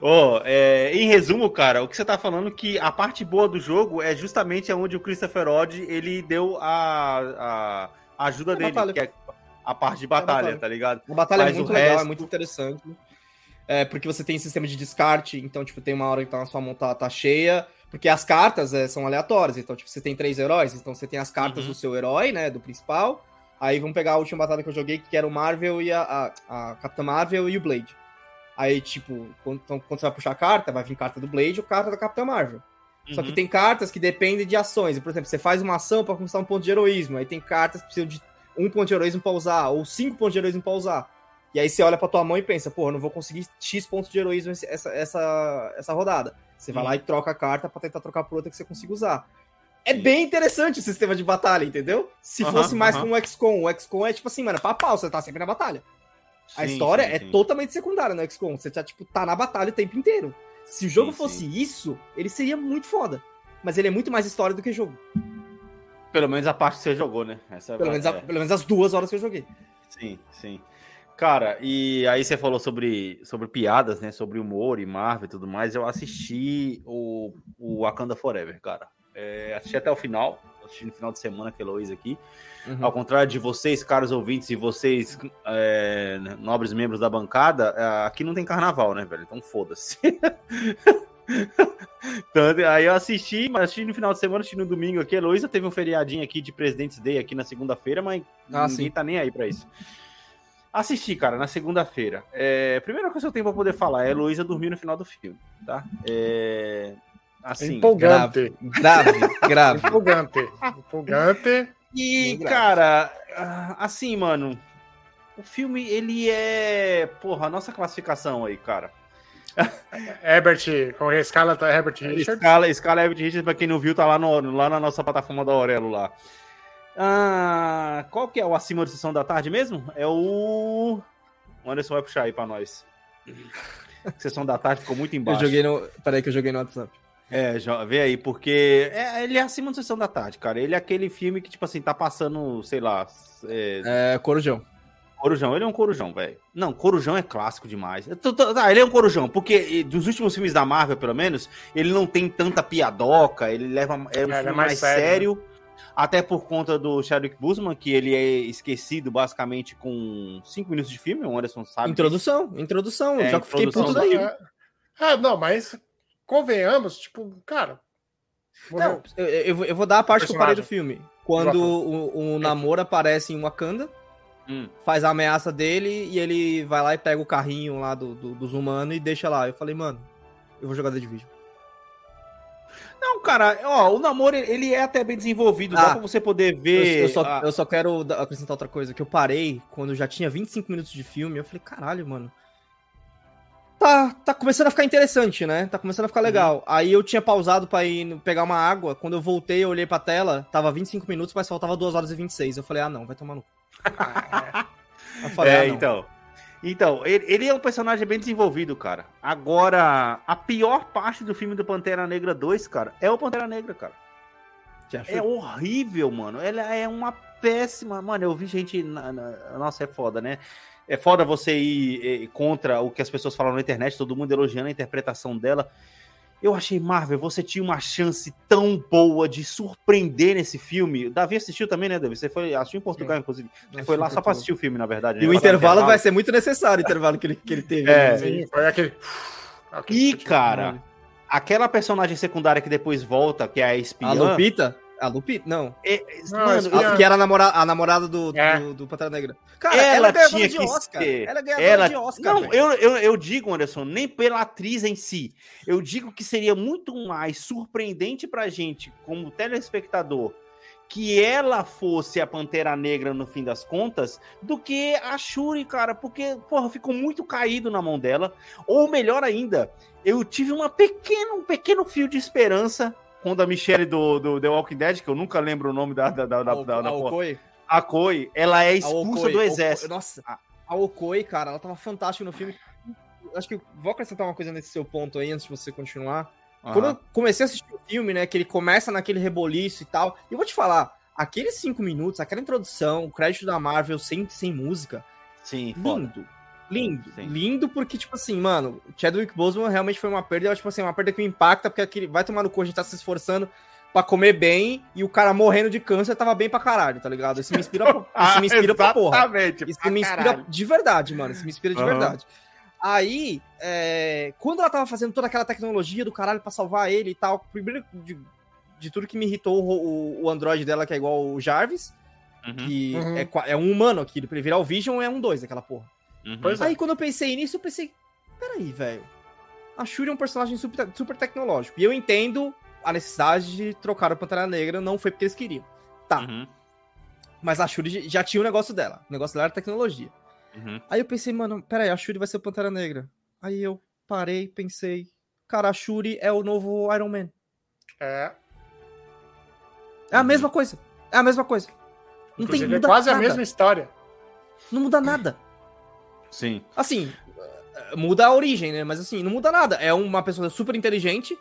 A: Oh, é, em resumo, cara, o que você tá falando é que a parte boa do jogo é justamente onde o Christopher Odd ele deu a, a ajuda é dele, batalha. que é a parte de batalha, é batalha. tá ligado?
B: A batalha é Mas é muito legal, resto... é muito interessante. É, porque você tem sistema de descarte, então, tipo, tem uma hora que tá, a sua mão tá, tá cheia, porque as cartas é, são aleatórias, então, tipo, você tem três heróis, então você tem as cartas uhum. do seu herói, né, do principal, aí vamos pegar a última batalha que eu joguei, que era o Marvel e a, a, a Capitã Marvel e o Blade. Aí, tipo, quando, então, quando você vai puxar a carta, vai vir carta do Blade ou carta da Capitã Marvel. Uhum. Só que uhum. tem cartas que dependem de ações. Por exemplo, você faz uma ação para conquistar um ponto de heroísmo. Aí tem cartas que precisam de um ponto de heroísmo pra usar, ou cinco pontos de heroísmo pra usar. E aí você olha pra tua mão e pensa, porra, não vou conseguir X pontos de heroísmo essa, essa, essa rodada. Você vai lá e troca a carta para tentar trocar por outra que você consiga usar. É bem interessante o sistema de batalha, entendeu? Se fosse mais com o XCOM, o XCOM é tipo assim, mano, pau, você tá sempre na batalha. A sim, história sim, é sim. totalmente secundária no XCOM. Você já, tipo, tá na batalha o tempo inteiro. Se o jogo fosse isso, ele seria muito foda. Mas ele é muito mais história do que jogo.
A: Pelo menos a parte que você jogou, né?
B: Essa pelo, menos a, é. pelo menos as duas horas que eu joguei.
A: Sim, sim. Cara, e aí você falou sobre, sobre piadas, né? Sobre humor e Marvel e tudo mais. Eu assisti o, o Wakanda Forever, cara. É, assisti até o final. Assisti no final de semana que Heloísa aqui. Uhum. Ao contrário de vocês, caros ouvintes, e vocês, é, nobres membros da bancada, é, aqui não tem carnaval, né, velho? Então foda-se. [LAUGHS] então, aí eu assisti, mas assisti no final de semana, assisti no domingo aqui. A Heloísa teve um feriadinho aqui de President's Day aqui na segunda-feira, mas ah, ninguém sim. tá nem aí pra isso. Assisti, cara, na segunda-feira. É, primeira coisa que eu tenho pra poder falar é a Heloísa dormiu no final do filme, tá? É, assim,
C: empolgante.
B: Grave, grave.
C: Empolgante. Empolgante.
A: E, cara, ah, assim, mano, o filme, ele é. Porra, a nossa classificação aí, cara.
C: Herbert, com a escala tá Herbert Richards.
A: Escala, escala Herbert Richards, pra quem não viu, tá lá, no, lá na nossa plataforma da Aurelo lá. Ah, qual que é o acima da sessão da tarde mesmo? É o. O Anderson vai puxar aí pra nós. [LAUGHS] sessão da tarde ficou muito embaixo.
B: Eu joguei no. Peraí que eu joguei no WhatsApp.
A: É, vê aí, porque é, ele é acima da sessão da tarde, cara. Ele é aquele filme que, tipo assim, tá passando, sei lá.
B: É, é Corujão.
A: Corujão, ele é um corujão, velho. Não, corujão é clássico demais. Tá, ele é um corujão, porque dos últimos filmes da Marvel, pelo menos, ele não tem tanta piadoca, ele leva é um é, filme é mais, mais, sério, sério né? até por conta do Chadwick Boseman, que ele é esquecido basicamente com cinco minutos de filme, o Anderson sabe.
B: Introdução, disso. introdução, é, já fiquei puto daí.
C: É, não, mas convenhamos, tipo, cara.
B: Não, eu, eu, eu, vou dar a parte que eu parei do filme. Quando o, o Namor aparece em Wakanda, hum. faz a ameaça dele e ele vai lá e pega o carrinho lá do, do, dos humanos e deixa lá. Eu falei, mano, eu vou jogar The Division.
A: Não, cara, ó, o namoro ele é até bem desenvolvido, ah, dá pra você poder ver.
B: Eu, eu, só, a... eu só quero acrescentar outra coisa, que eu parei quando já tinha 25 minutos de filme, eu falei, caralho, mano. Tá, tá começando a ficar interessante, né? Tá começando a ficar legal. Uhum. Aí eu tinha pausado pra ir pegar uma água. Quando eu voltei, eu olhei pra tela, tava 25 minutos, mas faltava 2 horas e 26. Eu falei, ah, não, vai tomar no. [LAUGHS]
A: eu falei, é, ah, então. Então, ele, ele, é um personagem bem desenvolvido, cara. Agora, a pior parte do filme do Pantera Negra 2, cara, é o Pantera Negra, cara. É horrível, mano. Ela é uma péssima. Mano, eu vi gente. Na, na... Nossa, é foda, né? É foda você ir, ir contra o que as pessoas falam na internet, todo mundo elogiando a interpretação dela. Eu achei, Marvel, você tinha uma chance tão boa de surpreender nesse filme. O Davi assistiu também, né, Davi? Você foi, assistiu em Portugal, Sim. inclusive. Você foi lá só pra assistir o filme, na verdade.
B: Né? E o intervalo, intervalo vai ser muito necessário, o intervalo que ele, que ele teve.
A: É, né? foi aquele... E, cara, aquela personagem secundária que depois volta, que é a espiã...
B: A Lupita? A Lupita? Não. É, não mano, a, que era a, namora, a namorada do, é. do, do Pantera Negra.
A: Cara, ela, ela tinha que Oscar. Ser. Ela ganhava ela... de Oscar. Não, eu, eu, eu digo, Anderson, nem pela atriz em si. Eu digo que seria muito mais surpreendente pra gente, como telespectador, que ela fosse a Pantera Negra no fim das contas, do que a Shuri, cara, porque, porra, ficou muito caído na mão dela. Ou melhor ainda, eu tive uma pequena, um pequeno fio de esperança quando a Michelle do, do The Walking Dead, que eu nunca lembro o nome da. da, da, da, da, da Okoi. A Okoi, ela é expulsa do exército.
B: Nossa, a Okoi, cara, ela tava fantástica no filme. Acho que vou acrescentar uma coisa nesse seu ponto aí, antes de você continuar. Uhum. Quando eu comecei a assistir o filme, né, que ele começa naquele reboliço e tal, e eu vou te falar, aqueles cinco minutos, aquela introdução, o crédito da Marvel sem, sem música,
A: Sim,
B: lindo. Foda. Lindo. Sim. Lindo porque, tipo assim, mano, Chadwick Boseman realmente foi uma perda, tipo assim, uma perda que me impacta, porque aquele, vai tomar no cu, a gente tá se esforçando pra comer bem e o cara morrendo de câncer tava bem pra caralho, tá ligado? Isso me inspira, pra, [LAUGHS] isso me inspira pra porra. Isso pra me inspira caralho. de verdade, mano. Isso me inspira de uhum. verdade. Aí, é, quando ela tava fazendo toda aquela tecnologia do caralho pra salvar ele e tal, primeiro de, de tudo que me irritou o, o, o Android dela, que é igual o Jarvis, uhum. que uhum. É, é, um humano aqui, pra ele virar o Vision é um dois aquela porra. Uhum. Aí é. quando eu pensei nisso, eu pensei, peraí, velho. A Shuri é um personagem super, super tecnológico. E eu entendo a necessidade de trocar o Pantera Negra, não foi porque eles queriam. Tá. Uhum. Mas a Shuri já tinha o um negócio dela. O negócio dela era tecnologia. Uhum. Aí eu pensei, mano, peraí, a Shuri vai ser o Pantera Negra. Aí eu parei, pensei, cara, a Shuri é o novo Iron Man.
C: É.
B: É a mesma coisa. É a mesma coisa.
C: Não Inclusive, tem, é quase nada. a mesma história.
B: Não muda nada.
A: Sim.
B: Assim, muda a origem, né? Mas assim, não muda nada. É uma pessoa super inteligente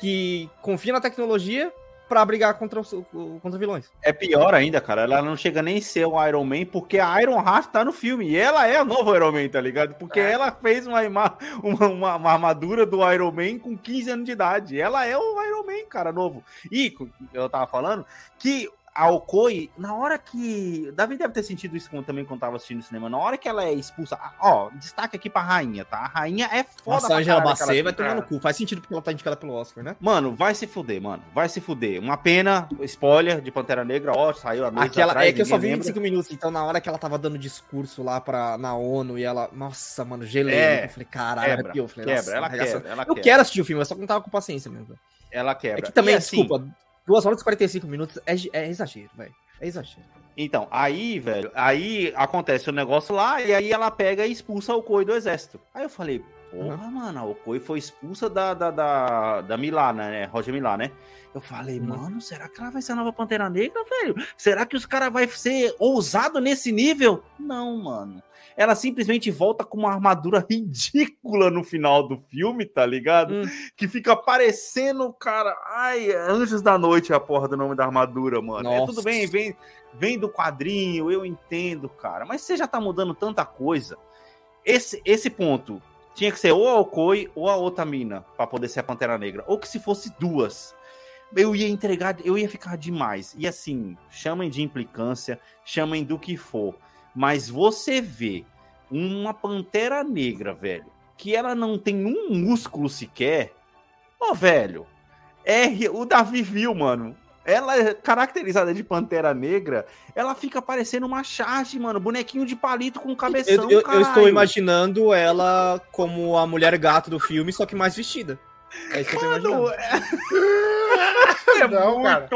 B: que confia na tecnologia para brigar contra, os, contra vilões.
A: É pior ainda, cara. Ela não chega nem a ser o Iron Man, porque a Iron Heart tá no filme. E ela é a nova Iron Man, tá ligado? Porque é. ela fez uma, uma, uma, uma, armadura do Iron Man com 15 anos de idade. Ela é o Iron Man, cara, novo. E eu tava falando que a Okoi, na hora que. Davi deve ter sentido isso também quando tava assistindo o cinema. Na hora que ela é expulsa. Ó, destaque aqui pra rainha, tá? A rainha é foda
B: Nossa, a Angela Bassett vai tomar no cu. Faz sentido porque ela tá indicada pelo Oscar, né?
A: Mano, vai se fuder, mano. Vai se fuder. Uma pena, spoiler de Pantera Negra, ó, saiu a
B: noite Aquela, atrás, É que eu só vi 25 minutos, então na hora que ela tava dando discurso lá pra, na ONU e ela. Nossa, mano, gelei. É, eu falei, caralho,
A: quebra, arrepiou. Falei, quebra, ela quebra, ela
B: Eu quebra. quero assistir o filme, eu só não tava com paciência mesmo.
A: Ela quebra. É
B: que também, assim, desculpa, 2 horas e 45 minutos é, é exagero, velho. É exagero.
A: Então, aí, velho, aí acontece o negócio lá e aí ela pega e expulsa o Koi do exército. Aí eu falei, porra, uhum. mano, o Koi foi expulsa da, da, da, da Milana, né? Roger Milá, né? Eu falei, uhum. mano, será que ela vai ser a nova Pantera Negra, velho? Será que os caras vão ser ousado nesse nível? Não, mano ela simplesmente volta com uma armadura [LAUGHS] ridícula no final do filme, tá ligado? Hum. Que fica parecendo, cara, ai, Anjos da Noite é a porra do nome da armadura, mano. Nossa. É tudo bem, vem, vem do quadrinho, eu entendo, cara, mas você já tá mudando tanta coisa. Esse, esse ponto tinha que ser ou a Okoi ou a outra mina para poder ser a Pantera Negra, ou que se fosse duas eu ia entregar, eu ia ficar demais. E assim, chamem de implicância, chamem do que for. Mas você vê uma pantera negra, velho, que ela não tem um músculo sequer. Ô, velho, R, o Davi viu, mano. Ela é caracterizada de pantera negra, ela fica parecendo uma charge, mano. Bonequinho de palito com cabeção.
B: Eu, eu, eu estou imaginando ela como a mulher gato do filme, só que mais vestida. É isso que eu tô imaginando. É... [LAUGHS]
C: é não, cara.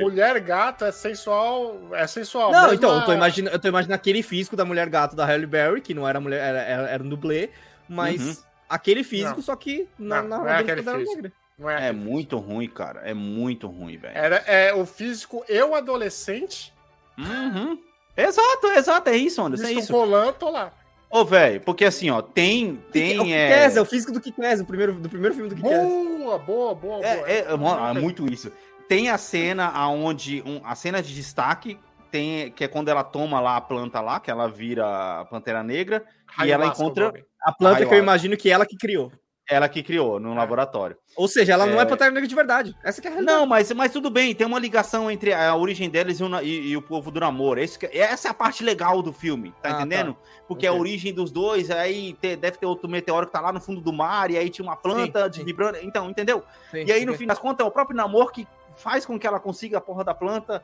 C: Mulher gato é sensual, é sensual.
B: Não, então, eu tô, imaginando, eu tô imaginando aquele físico da mulher gato da Halle Berry, que não era mulher, era, era, era um dublê, mas uhum. aquele físico, não. só que
C: na, não, na não é aquele físico.
A: Não é, é muito ruim, cara. É muito ruim, velho.
C: Era é o físico eu adolescente.
A: Uhum. Exato, exato, é isso, Anderson. É isso.
C: Rolando, tô lá.
A: Ô, velho, porque assim, ó, tem. tem
B: é, o é... o físico do Kikés, o primeiro, do primeiro filme do Kikés.
C: Boa, boa, boa,
A: é, boa. É, é, é, muito isso. Tem a cena aonde. Um, a cena de destaque tem que é quando ela toma lá a planta lá, que ela vira a Pantera Negra, e ela encontra.
B: A planta que eu imagino que ela que criou.
A: Ela que criou no é. laboratório.
B: Ou seja, ela é... não é Pantera Negra de verdade. Essa é a
A: realidade. Não, mas, mas tudo bem, tem uma ligação entre a origem deles e o, e, e o povo do namoro. Esse, essa é a parte legal do filme, tá ah, tá. entendendo? Tá. Porque okay. a origem dos dois, aí te, deve ter outro meteoro que tá lá no fundo do mar, e aí tinha uma planta sim, de vibrando. Então, entendeu? Sim, e aí, no sim. fim das contas, é o próprio namoro que faz com que ela consiga a porra da planta.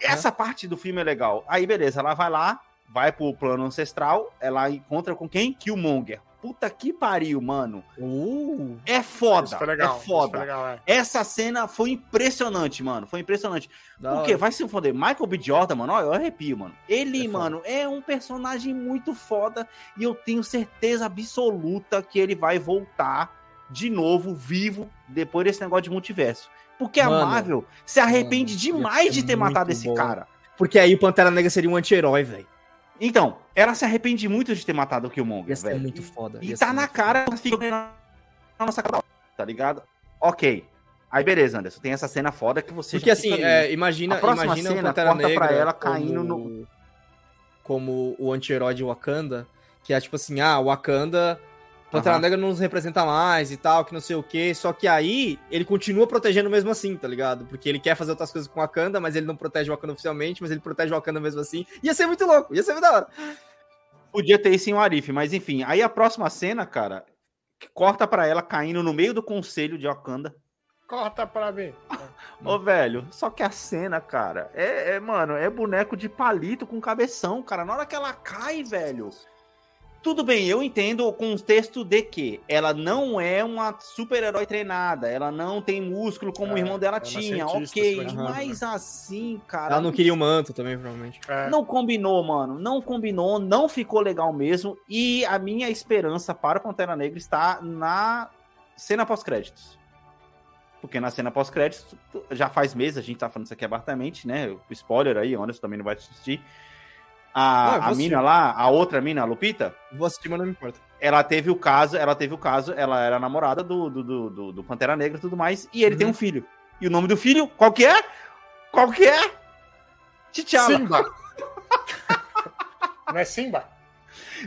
A: Essa parte do filme é legal. Aí, beleza, ela vai lá, vai pro plano ancestral, ela encontra com quem? Killmonger puta que pariu, mano. Uh, é foda. Legal, é foda. Legal, é. Essa cena foi impressionante, mano. Foi impressionante. Da Porque vai se foder. Michael B. Jordan, mano, ó, eu arrepio, mano. Ele, é mano, é um personagem muito foda e eu tenho certeza absoluta que ele vai voltar de novo, vivo, depois desse negócio de multiverso. Porque mano, a Marvel se arrepende mano, demais de ter matado esse bom. cara.
B: Porque aí o Pantera Negra seria um anti-herói, velho.
A: Então, ela se arrepende muito de ter matado o Killmonger,
B: Ia velho. muito foda.
A: E tá na cara, fica na nossa cara, tá ligado? Ok. Aí beleza, Anderson, tem essa cena foda que você
B: Porque assim, é, imagina, a próxima imagina
A: cena Pantera corta Negra pra ela caindo como,
B: no como o anti-herói de Wakanda, que é tipo assim, ah, Wakanda Pantera uhum. Negra não nos representa mais e tal, que não sei o que. Só que aí ele continua protegendo mesmo assim, tá ligado? Porque ele quer fazer outras coisas com o Wakanda, mas ele não protege o Wakanda oficialmente, mas ele protege o Wakanda mesmo assim. Ia ser muito louco, ia ser muito da hora.
A: Podia ter isso em Arif, mas enfim. Aí a próxima cena, cara, corta para ela caindo no meio do conselho de Wakanda.
C: Corta pra mim.
A: Ô, velho, só que a cena, cara, é, é, mano, é boneco de palito com cabeção, cara. Na hora que ela cai, velho, tudo bem, eu entendo o contexto de que ela não é uma super-herói treinada, ela não tem músculo como é, o irmão dela tinha, ok, mas assim, cara.
B: Ela não queria o manto também, provavelmente.
A: É. Não combinou, mano, não combinou, não ficou legal mesmo. E a minha esperança para o Pantera Negra está na cena pós-créditos. Porque na cena pós-créditos, já faz meses, a gente tá falando isso aqui abertamente, né? O spoiler aí, Anderson também não vai assistir a, ah, a mina lá, a outra mina, a Lupita.
B: Vou assistir, mas não me importa.
A: Ela teve o caso, ela teve o caso, ela era namorada do, do, do, do Pantera Negra e tudo mais, e ele uhum. tem um filho. E o nome do filho, qual que é? Qual que é?
C: T'Challa. Simba. [LAUGHS] não é Simba?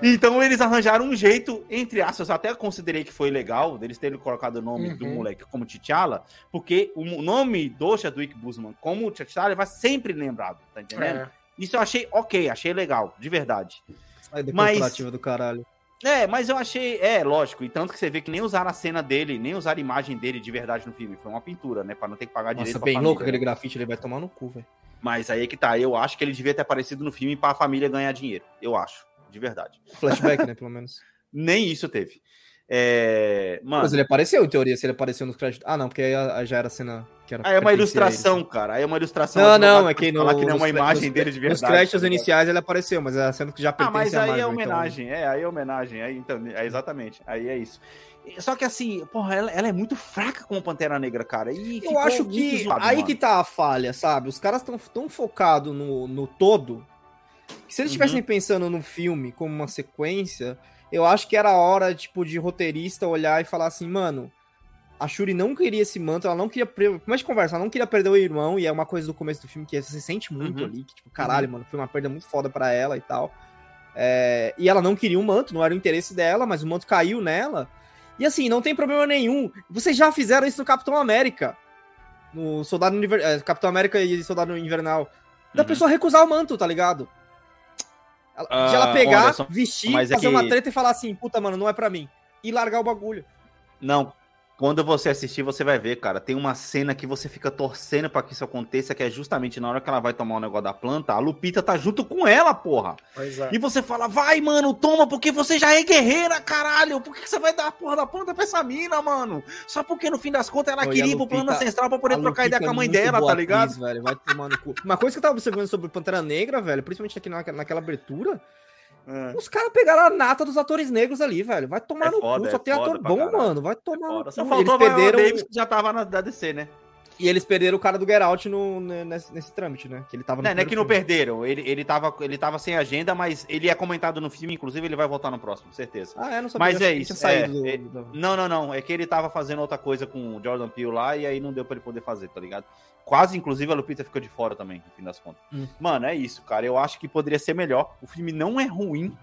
A: Então eles arranjaram um jeito, entre aspas, eu até considerei que foi legal deles terem colocado o nome uhum. do moleque como T'Challa, porque o nome do Chadwick Boseman como T'Challa vai sempre lembrado, tá entendendo? É. Isso eu achei ok, achei legal, de verdade.
B: Sai mas do caralho.
A: É, mas eu achei, é, lógico, e tanto que você vê que nem usaram a cena dele, nem usaram a imagem dele de verdade no filme, foi uma pintura, né, para não ter que pagar
B: Nossa,
A: direito
B: bem louco aquele grafite, ele vai tomar no cu, velho.
A: Mas aí é que tá, eu acho que ele devia ter aparecido no filme para a família ganhar dinheiro, eu acho, de verdade.
B: Flashback, né, [LAUGHS] pelo menos.
A: nem isso teve. É,
B: mano, Mas ele apareceu, em teoria, se ele apareceu nos créditos. Ah, não, porque aí já era cena que era.
A: Aí é uma ilustração, cara. Aí é uma ilustração.
B: Não, não, é que no,
A: que não é uma imagem dele de verdade.
B: Nos créditos tá iniciais ele apareceu, mas é sendo que já
A: pertence ah, mas aí é então. homenagem, então... é, aí é homenagem. Aí, então, é exatamente. Aí é isso. Só que assim, porra, ela, ela, é muito fraca como Pantera Negra, cara. E
B: eu acho que zoado, aí mano. que tá a falha, sabe? Os caras estão tão focados no, no todo que se eles estivessem uhum. pensando no filme como uma sequência, eu acho que era a hora, tipo, de roteirista olhar e falar assim, mano, a Shuri não queria esse manto, ela não queria. De conversa, ela não queria perder o irmão, e é uma coisa do começo do filme que você sente muito uhum. ali, que, tipo, caralho, uhum. mano, foi uma perda muito foda para ela e tal. É, e ela não queria um manto, não era o interesse dela, mas o manto caiu nela. E assim, não tem problema nenhum. Vocês já fizeram isso no Capitão América. No Soldado Univer... É, Capitão América e Soldado Invernal. Da uhum. pessoa recusar o manto, tá ligado? De ela ah, pegar, Anderson, vestir, é fazer é que... uma treta e falar assim, puta, mano, não é pra mim. E largar o bagulho.
A: Não. Quando você assistir, você vai ver, cara. Tem uma cena que você fica torcendo para que isso aconteça, que é justamente na hora que ela vai tomar o negócio da planta, a Lupita tá junto com ela, porra. É. E você fala, vai, mano, toma, porque você já é guerreira, caralho. Por que você vai dar a porra da planta pra essa mina, mano? Só porque no fim das contas ela Oi, queria ir pro plano ancestral pra poder trocar ideia com a mãe dela, tá ligado? Atriz,
B: velho. Vai tomar no cu. Uma coisa que eu tava observando sobre Pantera Negra, velho, principalmente aqui na, naquela abertura, é. Os caras pegaram a nata dos atores negros ali, velho. Vai tomar é no foda, cu. Só é tem ator bom, mano. Vai tomar é no cu.
A: Só faltou eles perderam... Davis, que já tava na DC, né?
B: E eles perderam o cara do Get Out no, nesse, nesse trâmite, né?
A: Que ele tava no não, não é que filme. não perderam. Ele, ele, tava, ele tava sem agenda, mas ele é comentado no filme, inclusive ele vai voltar no próximo, certeza. Ah, é? Não sabia. Mas é isso. É, do, é, do... Não, não, não. É que ele tava fazendo outra coisa com o Jordan Peele lá e aí não deu pra ele poder fazer, tá ligado? Quase, inclusive, a Lupita ficou de fora também, no fim das contas. Hum. Mano, é isso, cara. Eu acho que poderia ser melhor. O filme não é ruim,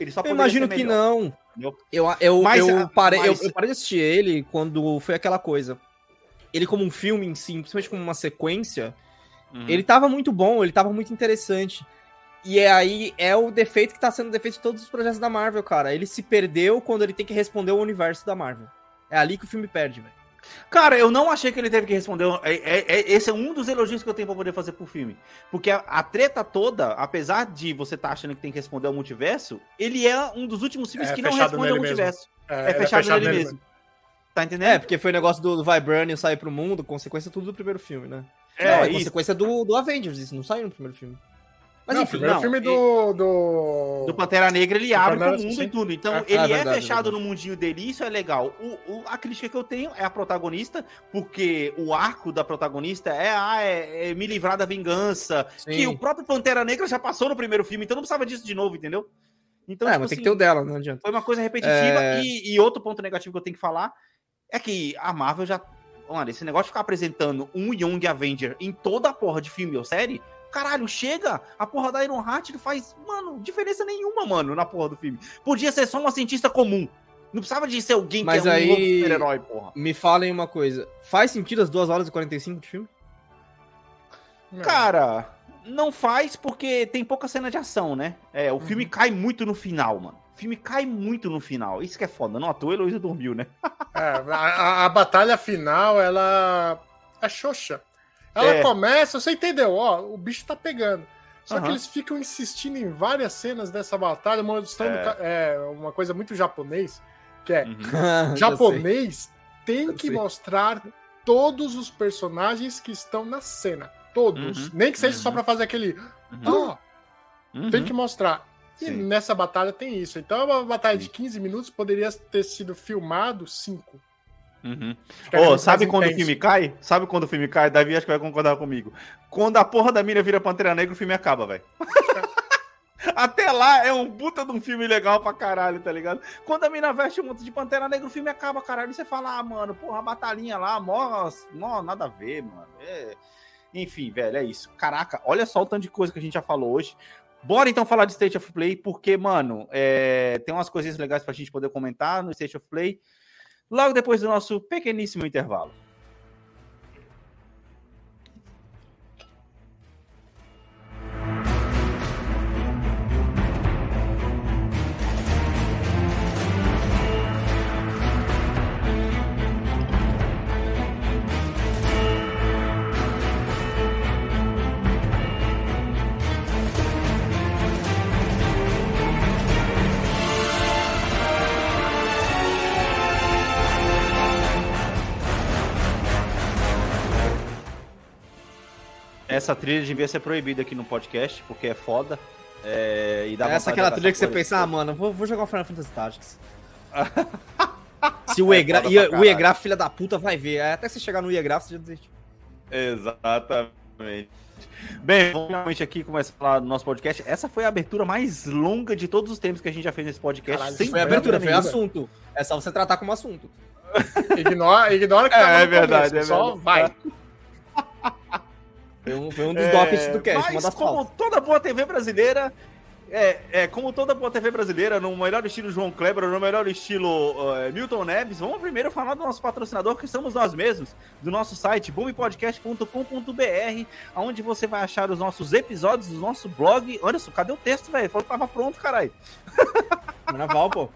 B: ele só eu imagino que não. Eu, eu, mas, eu, parei, mas... eu, eu, parei de assistir ele quando foi aquela coisa. Ele, como um filme em si, principalmente como uma sequência, uhum. ele tava muito bom, ele tava muito interessante. E é aí é o defeito que tá sendo o defeito de todos os projetos da Marvel, cara. Ele se perdeu quando ele tem que responder o universo da Marvel. É ali que o filme perde, velho.
A: Cara, eu não achei que ele teve que responder. É, é, é, esse é um dos elogios que eu tenho pra poder fazer pro filme. Porque a, a treta toda, apesar de você estar tá achando que tem que responder ao multiverso, ele é um dos últimos filmes é que não responde ao multiverso. É, é, fechado, fechado nele, mesmo. mesmo.
B: Tá entendendo? É, porque foi o negócio do, do Vibranium sair pro mundo, consequência tudo do primeiro filme, né? É, não, é consequência do, do Avengers, isso não saiu no primeiro filme.
C: Mas não, enfim, não, filme do, do.
A: Do Pantera Negra ele abre pro mundo sim. e tudo. Então é, ele é, verdade, é fechado no mundinho dele, isso é legal. O, o, a crítica que eu tenho é a protagonista, porque o arco da protagonista é, ah, é, é me livrar da vingança. Sim. Que o próprio Pantera Negra já passou no primeiro filme, então não precisava disso de novo, entendeu?
B: Então, é, tipo mas assim, tem que ter o dela, não adianta.
A: Foi uma coisa repetitiva. É... E, e outro ponto negativo que eu tenho que falar é que a Marvel já. Olha, esse negócio de ficar apresentando um Young Avenger em toda a porra de filme ou série Caralho, chega! A porra da Iron Heart não faz, mano, diferença nenhuma, mano, na porra do filme. Podia ser só uma cientista comum. Não precisava de ser alguém
B: Mas que é um aí, super-herói, porra. Me falem uma coisa. Faz sentido as 2 horas e 45 de filme?
A: Não. Cara, não faz porque tem pouca cena de ação, né? É, o uhum. filme cai muito no final, mano. O filme cai muito no final. Isso que é foda. Não à toa, Heloísa dormiu, né? [LAUGHS]
C: é, a, a, batalha final, ela é xoxa. Ela é. começa, você entendeu? Ó, o bicho tá pegando. Só uhum. que eles ficam insistindo em várias cenas dessa batalha, mostrando é. é uma coisa muito japonês, que é uhum. [LAUGHS] japonês tem que mostrar todos os personagens que estão na cena. Todos. Uhum. Nem que seja só uhum. para fazer aquele. Uhum. Oh, tem que mostrar. E Sim. nessa batalha tem isso. Então, uma batalha de 15 minutos poderia ter sido filmado 5.
A: Uhum. Oh, sabe quando intenso. o filme cai? Sabe quando o filme cai? Davi acho que vai concordar comigo. Quando a porra da mina vira Pantera Negra, o filme acaba, velho. [LAUGHS] Até lá é um puta de um filme legal pra caralho, tá ligado? Quando a mina veste um monte de Pantera Negra, o filme acaba, caralho. E você fala, ah, mano, porra, a batalhinha lá, mó, mó nada a ver, mano. É... Enfim, velho, é isso. Caraca, olha só o tanto de coisa que a gente já falou hoje. Bora então falar de State of Play, porque, mano, é... tem umas coisinhas legais pra gente poder comentar no State of Play logo depois do nosso pequeníssimo intervalo. Essa trilha devia ser proibida aqui no podcast, porque é foda. É,
B: e dá essa é aquela trilha que você pensa, ah, mano, vou, vou jogar o Final Fantasy Tactics. [LAUGHS] Se o Egraf, é o filha da puta, vai ver. Até você chegar no Egraf, você já desiste.
A: Exatamente. Bem, vamos realmente aqui começar a falar do nosso podcast. Essa foi a abertura mais longa de todos os tempos que a gente já fez nesse podcast.
B: Caralho, sem foi a abertura, foi assunto. É só você tratar como assunto. [LAUGHS]
C: Ignora, ignora que
A: é, tá é verdade, começo, é
C: só vai. [LAUGHS]
B: Foi um, foi um dos é, do cast,
A: mas como toda boa TV brasileira, é, é, como toda boa TV brasileira, no melhor estilo João Kleber, no melhor estilo uh, Milton Neves, vamos primeiro falar do nosso patrocinador, que somos nós mesmos, do nosso site boompodcast.com.br, onde você vai achar os nossos episódios do nosso blog. Olha só, cadê o texto, velho? Falou que tava pronto, caralho.
B: Carnaval, pô.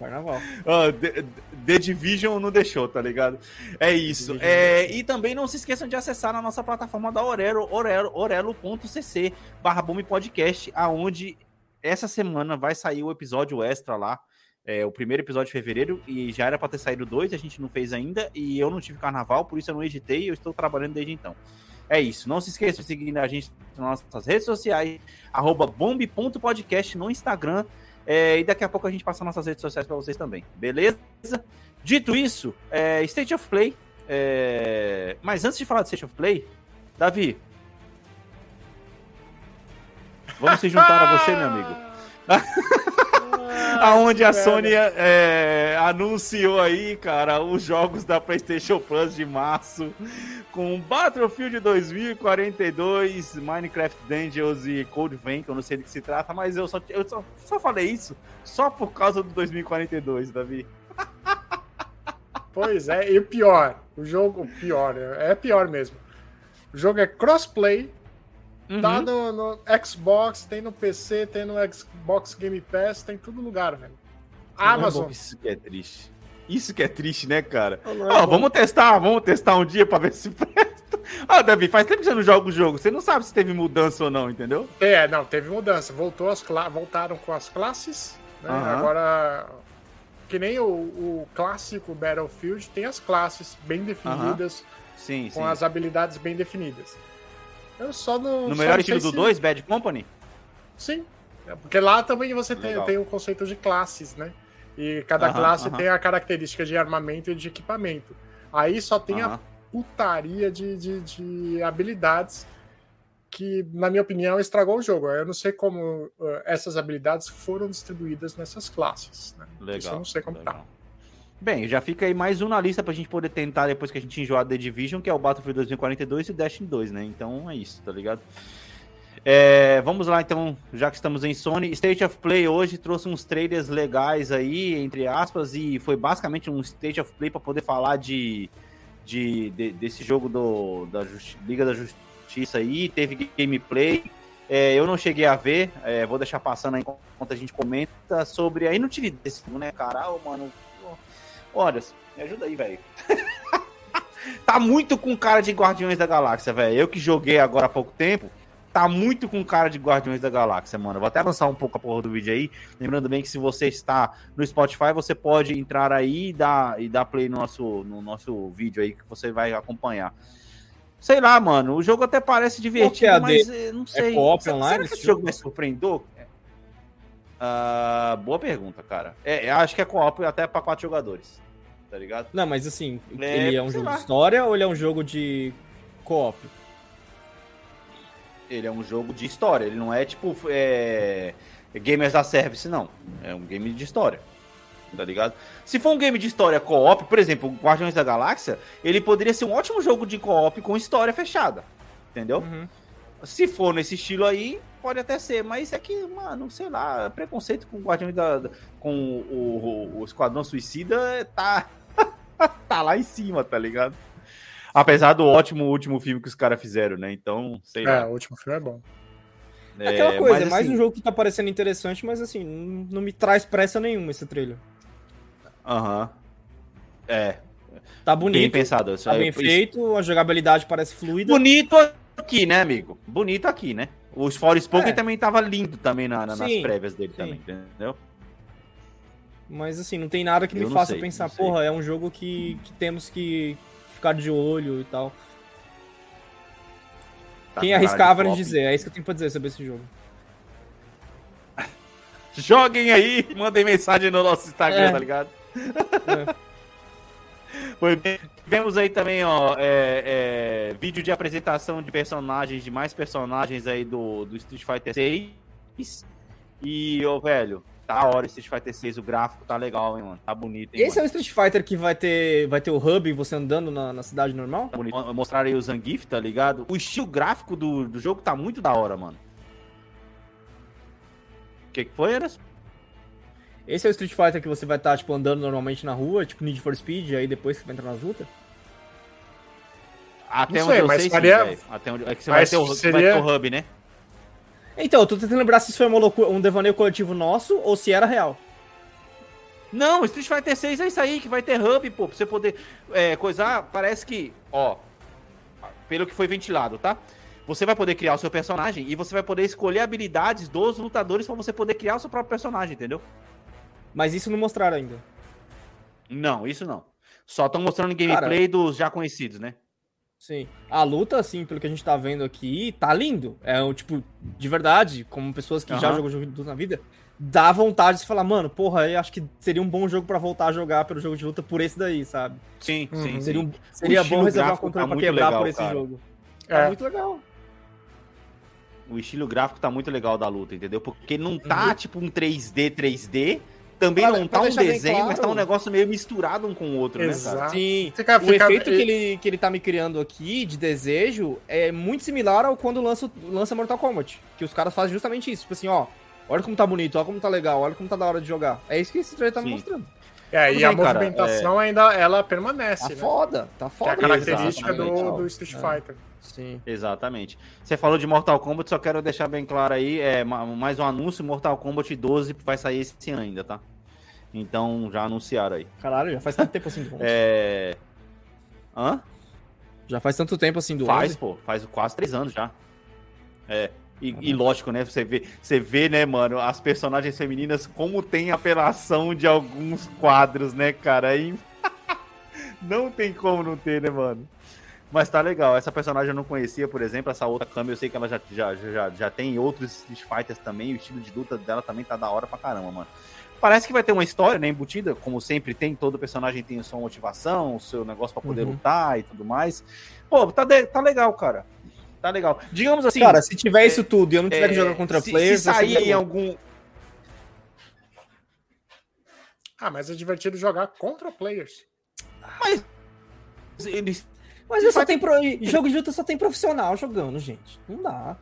B: Carnaval.
A: Uh, The, The, Division não deixou, tá ligado? É isso. É, e também não se esqueçam de acessar a nossa plataforma da Orelo, orelo, orelo.cc barra podcast, aonde essa semana vai sair o episódio extra lá. É, o primeiro episódio de fevereiro, e já era para ter saído dois, a gente não fez ainda, e eu não tive carnaval, por isso eu não editei, eu estou trabalhando desde então. É isso. Não se esqueça de seguir a gente nas nossas redes sociais, arroba bombe.podcast no Instagram. É, e daqui a pouco a gente passa nossas redes sociais para vocês também. Beleza? Dito isso, é, State of Play. É... Mas antes de falar de State of Play, Davi. Vamos se juntar a você, meu amigo. [LAUGHS] [LAUGHS] Aonde a Sony é, anunciou aí, cara, os jogos da PlayStation Plus de março, com Battlefield 2042, Minecraft Dungeons e Code Vein, que eu não sei do que se trata, mas eu só, eu só, só falei isso só por causa do 2042, Davi.
C: Pois é, e o pior, o jogo, pior, é pior mesmo. O jogo é crossplay Uhum. Tá no, no, Xbox, tem no PC, tem no Xbox Game Pass, tem em todo lugar, velho. Amazon.
A: Isso que é triste. Isso que é triste, né, cara? Oh, vamos testar, vamos testar um dia pra ver se [LAUGHS] presta. Ah, Davi, faz tempo que você não joga o jogo. Você não sabe se teve mudança ou não, entendeu?
C: É, não, teve mudança. Voltou as Voltaram com as classes, né? Uhum. Agora, que nem o, o, clássico Battlefield, tem as classes bem definidas, uhum. sim, com sim. as habilidades bem definidas.
A: Eu só não. No melhor estilo do 2, se... Bad Company?
C: Sim. É, porque lá também você tem, tem um conceito de classes, né? E cada uh -huh, classe uh -huh. tem a característica de armamento e de equipamento. Aí só tem uh -huh. a putaria de, de, de, habilidades que, na minha opinião, estragou o jogo. Eu não sei como uh, essas habilidades foram distribuídas nessas classes. Né?
A: Legal. Isso eu
C: não sei como tá.
A: legal. tá. Bem, já fica aí mais um na lista pra gente poder tentar depois que a gente enjoar The Division, que é o Battlefield 2042 e Destiny 2, né? Então é isso, tá ligado? É, vamos lá então, já que estamos em Sony, State of Play hoje trouxe uns trailers legais aí, entre aspas, e foi basicamente um State of Play para poder falar de, de, de, desse jogo do, da Justi Liga da Justiça aí, teve gameplay. É, eu não cheguei a ver, é, vou deixar passando aí enquanto a gente comenta sobre a inutilidade desse filme, né, cara? Oh, mano, Olha, me ajuda aí, velho. [LAUGHS] tá muito com cara de Guardiões da Galáxia, velho. Eu que joguei agora há pouco tempo, tá muito com cara de Guardiões da Galáxia, mano. vou até avançar um pouco a porra do vídeo aí. Lembrando bem que se você está no Spotify, você pode entrar aí e dar, e dar play no nosso, no nosso vídeo aí que você vai acompanhar. Sei lá, mano. O jogo até parece divertido, é mas eh, não é sei. É
B: co-op online?
A: Será que esse jogo me surpreendeu? Uh, boa pergunta, cara. É, acho que é co-op até para quatro jogadores. Tá ligado?
B: Não, mas assim, é, ele é um jogo lá. de história ou ele é um jogo de co-op?
A: Ele é um jogo de história. Ele não é tipo é... Gamers da Service, não. É um game de história. Tá ligado? Se for um game de história co-op, por exemplo, Guardiões da Galáxia, ele poderia ser um ótimo jogo de co-op com história fechada. Entendeu? Uhum. Se for nesse estilo aí, pode até ser, mas é que, mano, sei lá, preconceito com o Guardião da, com o, o, o Esquadrão Suicida tá, [LAUGHS] tá lá em cima, tá ligado? Apesar do ótimo último filme que os caras fizeram, né? Então, sei
C: é,
A: lá. É,
C: o último filme é bom.
B: É, aquela coisa, mas, é mais assim, um jogo que tá parecendo interessante, mas assim, não, não me traz pressa nenhuma esse trailer.
A: Aham. Uhum. É.
B: Tá bonito.
A: Bem pensado.
B: Tá bem feito, a jogabilidade parece fluida.
A: Bonito aqui, né, amigo? Bonito aqui, né? O Forspoken é. também tava lindo também na, na, nas prévias dele sim. também, entendeu?
B: Mas assim, não tem nada que Eu me faça sei, pensar, porra, é um jogo que, que temos que ficar de olho e tal. Tá Quem arriscava de dizer, é isso que eu tenho pra dizer sobre esse jogo. [LAUGHS]
A: Joguem aí, mandem mensagem no nosso Instagram, é. tá ligado? É. Foi bem. Tivemos aí também, ó, é, é, vídeo de apresentação de personagens, de mais personagens aí do, do Street Fighter 6. E, ô, velho, tá hora Street Fighter 6, o gráfico tá legal, hein, mano. Tá bonito, hein,
B: Esse
A: mano.
B: é o Street Fighter que vai ter, vai ter o hub e você andando na, na cidade normal?
A: Tá bonito. Mostrar aí o Zangief, tá ligado? O estilo gráfico do, do jogo tá muito da hora, mano. O que, que foi, Eras?
B: Esse é o Street Fighter que você vai estar, tá, tipo, andando normalmente na rua, tipo Need for Speed, aí depois você vai entrar nas lutas?
A: Até onde sei, eu sei, faria... sim, Até onde... É que você vai ter, o, seria... vai ter o hub, né?
B: Então, eu tô tentando lembrar se isso foi uma loucura, um devaneio coletivo nosso ou se era real.
A: Não, Street Fighter 6 é isso aí, que vai ter hub, pô, pra você poder é, coisar. Parece que, ó, pelo que foi ventilado, tá? Você vai poder criar o seu personagem e você vai poder escolher habilidades dos lutadores para você poder criar o seu próprio personagem, entendeu?
B: Mas isso não mostraram ainda.
A: Não, isso não. Só estão mostrando gameplay Cara, dos já conhecidos, né?
B: Sim. A luta, assim, pelo que a gente tá vendo aqui, tá lindo. É um tipo, de verdade, como pessoas que uhum. já jogam jogo de luta na vida, dá vontade de falar, mano, porra, eu acho que seria um bom jogo para voltar a jogar pelo jogo de luta por esse daí, sabe?
A: Sim, uhum. sim.
B: Seria, um, seria bom reservar tá controle tá pra quebrar legal, por esse cara. jogo.
A: É. Tá muito legal. O estilo gráfico tá muito legal da luta, entendeu? Porque não tá uhum. tipo um 3D, 3D, também pra, não tá um desenho, claro. mas tá um negócio meio misturado um com o outro, Exato. né, cara?
B: Sim. Fica, o efeito que ele, que ele tá me criando aqui de desejo é muito similar ao quando lança, lança Mortal Kombat. Que os caras fazem justamente isso. Tipo assim, ó, olha como tá bonito, olha como tá legal, olha como tá da hora de jogar. É isso que esse trailer tá me mostrando.
C: É, Tudo e bem, a movimentação cara, é... ainda ela permanece.
B: Tá
C: né?
B: foda, tá foda.
C: Que é a característica do, do Street é.
A: Sim. Exatamente. Você falou de Mortal Kombat, só quero deixar bem claro aí, é mais um anúncio, Mortal Kombat 12 vai sair esse ano ainda, tá? Então já anunciaram aí.
B: Caralho, já faz tanto tempo assim
A: do 11. É. Hã?
B: Já faz tanto tempo assim do
A: Faz, 11? pô. Faz quase três anos já. É. E, e, lógico, né? Você vê, você vê, né, mano, as personagens femininas, como tem apelação de alguns quadros, né, cara? Aí. [LAUGHS] não tem como não ter, né, mano? Mas tá legal. Essa personagem eu não conhecia, por exemplo. Essa outra câmera eu sei que ela já, já, já, já tem outros Street Fighters também. O estilo de luta dela também tá da hora pra caramba, mano. Parece que vai ter uma história, né, embutida, como sempre tem, todo personagem tem a sua motivação, o seu negócio para poder uhum. lutar e tudo mais. Pô, tá, de, tá legal, cara. Tá legal. Digamos assim.
B: Cara, se tiver é, isso tudo e eu não tiver é, que jogar contra se, players.
A: Se sair em algum.
C: Ah, mas é divertido jogar contra players.
B: Mas. Eles. Mas eu só tem pro... jogo de luta só tem profissional jogando, gente. Não dá.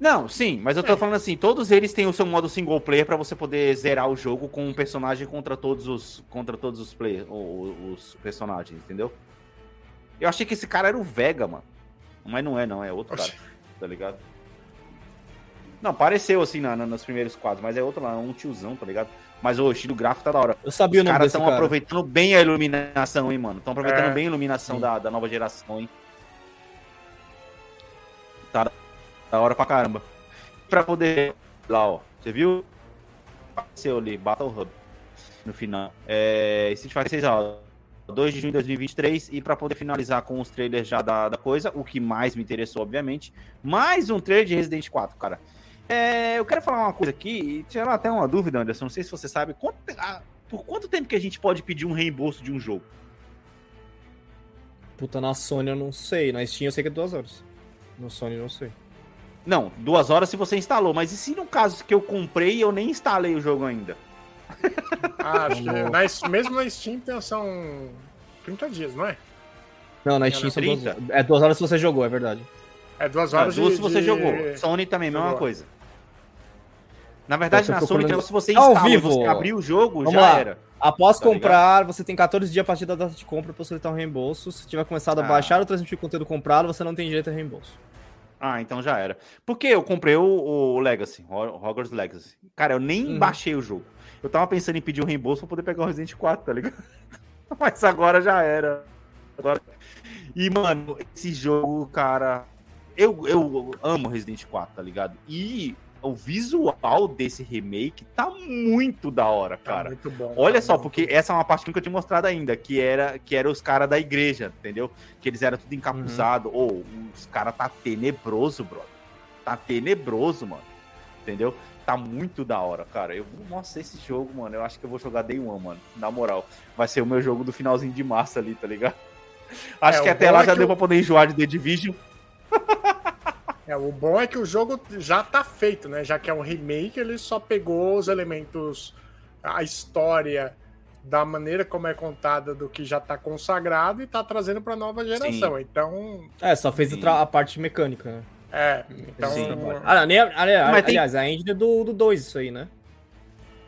A: Não, sim, mas eu tô é. falando assim, todos eles têm o seu modo single player para você poder zerar o jogo com um personagem contra todos os contra todos os players, os, os personagens, entendeu? Eu achei que esse cara era o Vega, mano. Mas não é, não, é outro Oxi. cara, tá ligado? Não, pareceu assim na, na, nos primeiros quadros, mas é outro lá, é um tiozão, tá ligado? Mas o estilo gráfico tá da hora.
B: Eu sabia
A: Os
B: o nome caras
A: estão cara. aproveitando bem a iluminação, hein, mano? Estão aproveitando é. bem a iluminação da, da nova geração, hein? Tá da hora pra caramba. Pra poder. Lá, ó. Você viu? Apareceu ali, Battle Hub. No final. É. Street Fighter 6, ó. 2 de junho de 2023. E para poder finalizar com os trailers já da, da coisa, o que mais me interessou, obviamente. Mais um trailer de Resident 4, cara. É, eu quero falar uma coisa aqui, e tirar até uma dúvida, Anderson. Não sei se você sabe. Quanto, ah, por quanto tempo que a gente pode pedir um reembolso de um jogo?
B: Puta, na Sony eu não sei. Na Steam eu sei que é duas horas. No Sony eu não sei.
A: Não, duas horas se você instalou. Mas e se no caso que eu comprei e eu nem instalei o jogo ainda?
C: Ah, [LAUGHS] acho que na, mesmo na Steam são 30 dias, não é?
B: Não, na Steam são duas, é duas horas se você jogou, é verdade.
C: É duas horas
A: é, duas se você de... jogou. Sony também, mesma coisa. Na verdade, na Sony, procurando... se você Ao vivo. você abriu o jogo, Vamos já lá. era.
B: Após tá comprar, ligado? você tem 14 dias a partir da data de compra para solicitar um reembolso. Se tiver começado a ah. baixar ou transmitir conteúdo comprado, você não tem direito a reembolso.
A: Ah, então já era. Porque eu comprei o, o Legacy, o Hogwarts Legacy. Cara, eu nem uhum. baixei o jogo. Eu tava pensando em pedir um reembolso pra poder pegar o Resident 4, tá ligado? [LAUGHS] Mas agora já era. Agora... E, mano, esse jogo, cara. Eu, eu amo Resident 4, tá ligado? E o visual desse remake tá muito da hora, tá cara. Tá muito bom. Olha tá só, porque essa é uma parte que eu nunca tinha mostrado ainda, que era que era os caras da igreja, entendeu? Que eles eram tudo encapuzado. Ou uhum. oh, os caras tá tenebroso, bro. Tá tenebroso, mano. Entendeu? Tá muito da hora, cara. Eu nossa, esse jogo, mano, eu acho que eu vou jogar Day One, mano. Na moral, vai ser o meu jogo do finalzinho de março ali, tá ligado? [LAUGHS] Acho é, que até lá é já deu eu... pra poder enjoar de The Division. [LAUGHS]
C: É, o bom é que o jogo já tá feito, né? Já que é um remake, ele só pegou os elementos, a história da maneira como é contada do que já tá consagrado e tá trazendo pra nova geração. Sim. Então.
B: É, só fez a, a, parte mecânica, né?
C: É, então. Sim.
B: Ah, nem, aliás, tem... aliás, a engine é do 2, isso aí, né?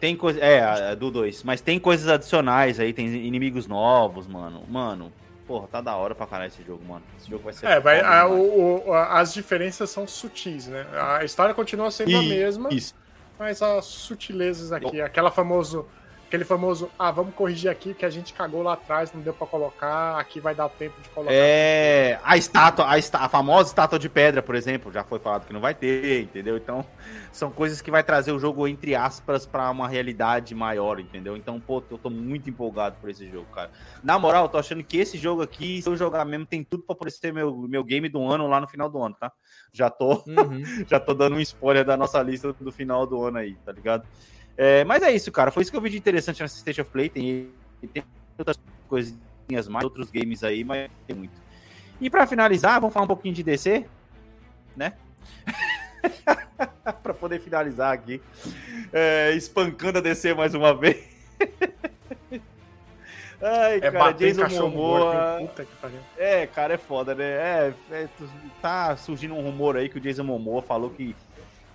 A: Tem coisa. É, do 2. Mas tem coisas adicionais aí, tem inimigos novos, mano. Mano, porra, tá da hora pra caralho esse jogo, mano. Esse jogo vai ser.
C: É, vai, a, o, o, as diferenças são sutis, né? A história continua sendo e, a mesma.
A: Isso.
C: Mas as sutilezas aqui, aquela famoso Aquele famoso, ah, vamos corrigir aqui que a gente cagou lá atrás, não deu para colocar, aqui vai dar tempo de colocar.
A: É, a estátua, a, a, famosa estátua de pedra, por exemplo, já foi falado que não vai ter, entendeu? Então, são coisas que vai trazer o jogo, entre aspas, para uma realidade maior, entendeu? Então, pô, eu tô muito empolgado por esse jogo, cara. Na moral, eu tô achando que esse jogo aqui, se eu jogar mesmo, tem tudo pra poder ser meu, meu game do ano lá no final do ano, tá? Já tô, uhum. [LAUGHS] já tô dando um spoiler da nossa lista do final do ano aí, tá ligado? É, mas é isso, cara. Foi isso que eu vi de interessante nessa State of Play. Tem, tem outras coisinhas mais, outros games aí, mas tem muito. E para finalizar, vamos falar um pouquinho de DC, né? [LAUGHS] para poder finalizar aqui, é, espancando a DC mais uma vez. [LAUGHS] Ai, é cara, Jason Momoa. Morto, é, cara, é foda, né? É, é, tá surgindo um rumor aí que o Jason Momoa falou que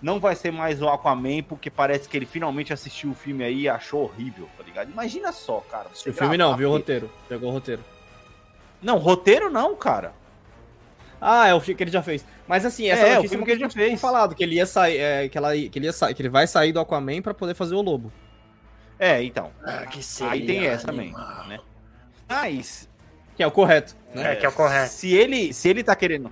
A: não vai ser mais o Aquaman, porque parece que ele finalmente assistiu o filme aí e achou horrível, tá ligado? Imagina só, cara.
B: O filme não, viu o roteiro. Pegou o roteiro.
A: Não, roteiro não, cara.
B: Ah, é o filme que ele já fez. Mas assim, essa
A: é, é o filme que ele já fez.
B: falado que ele ia sair, é, que, ela, que ele ia sair, que ele vai sair do Aquaman para poder fazer o Lobo.
A: É, então. Ah, aí tem essa animal. também, né? Mas
B: que é o correto,
C: né? É, que é o correto.
A: Se ele, se ele tá querendo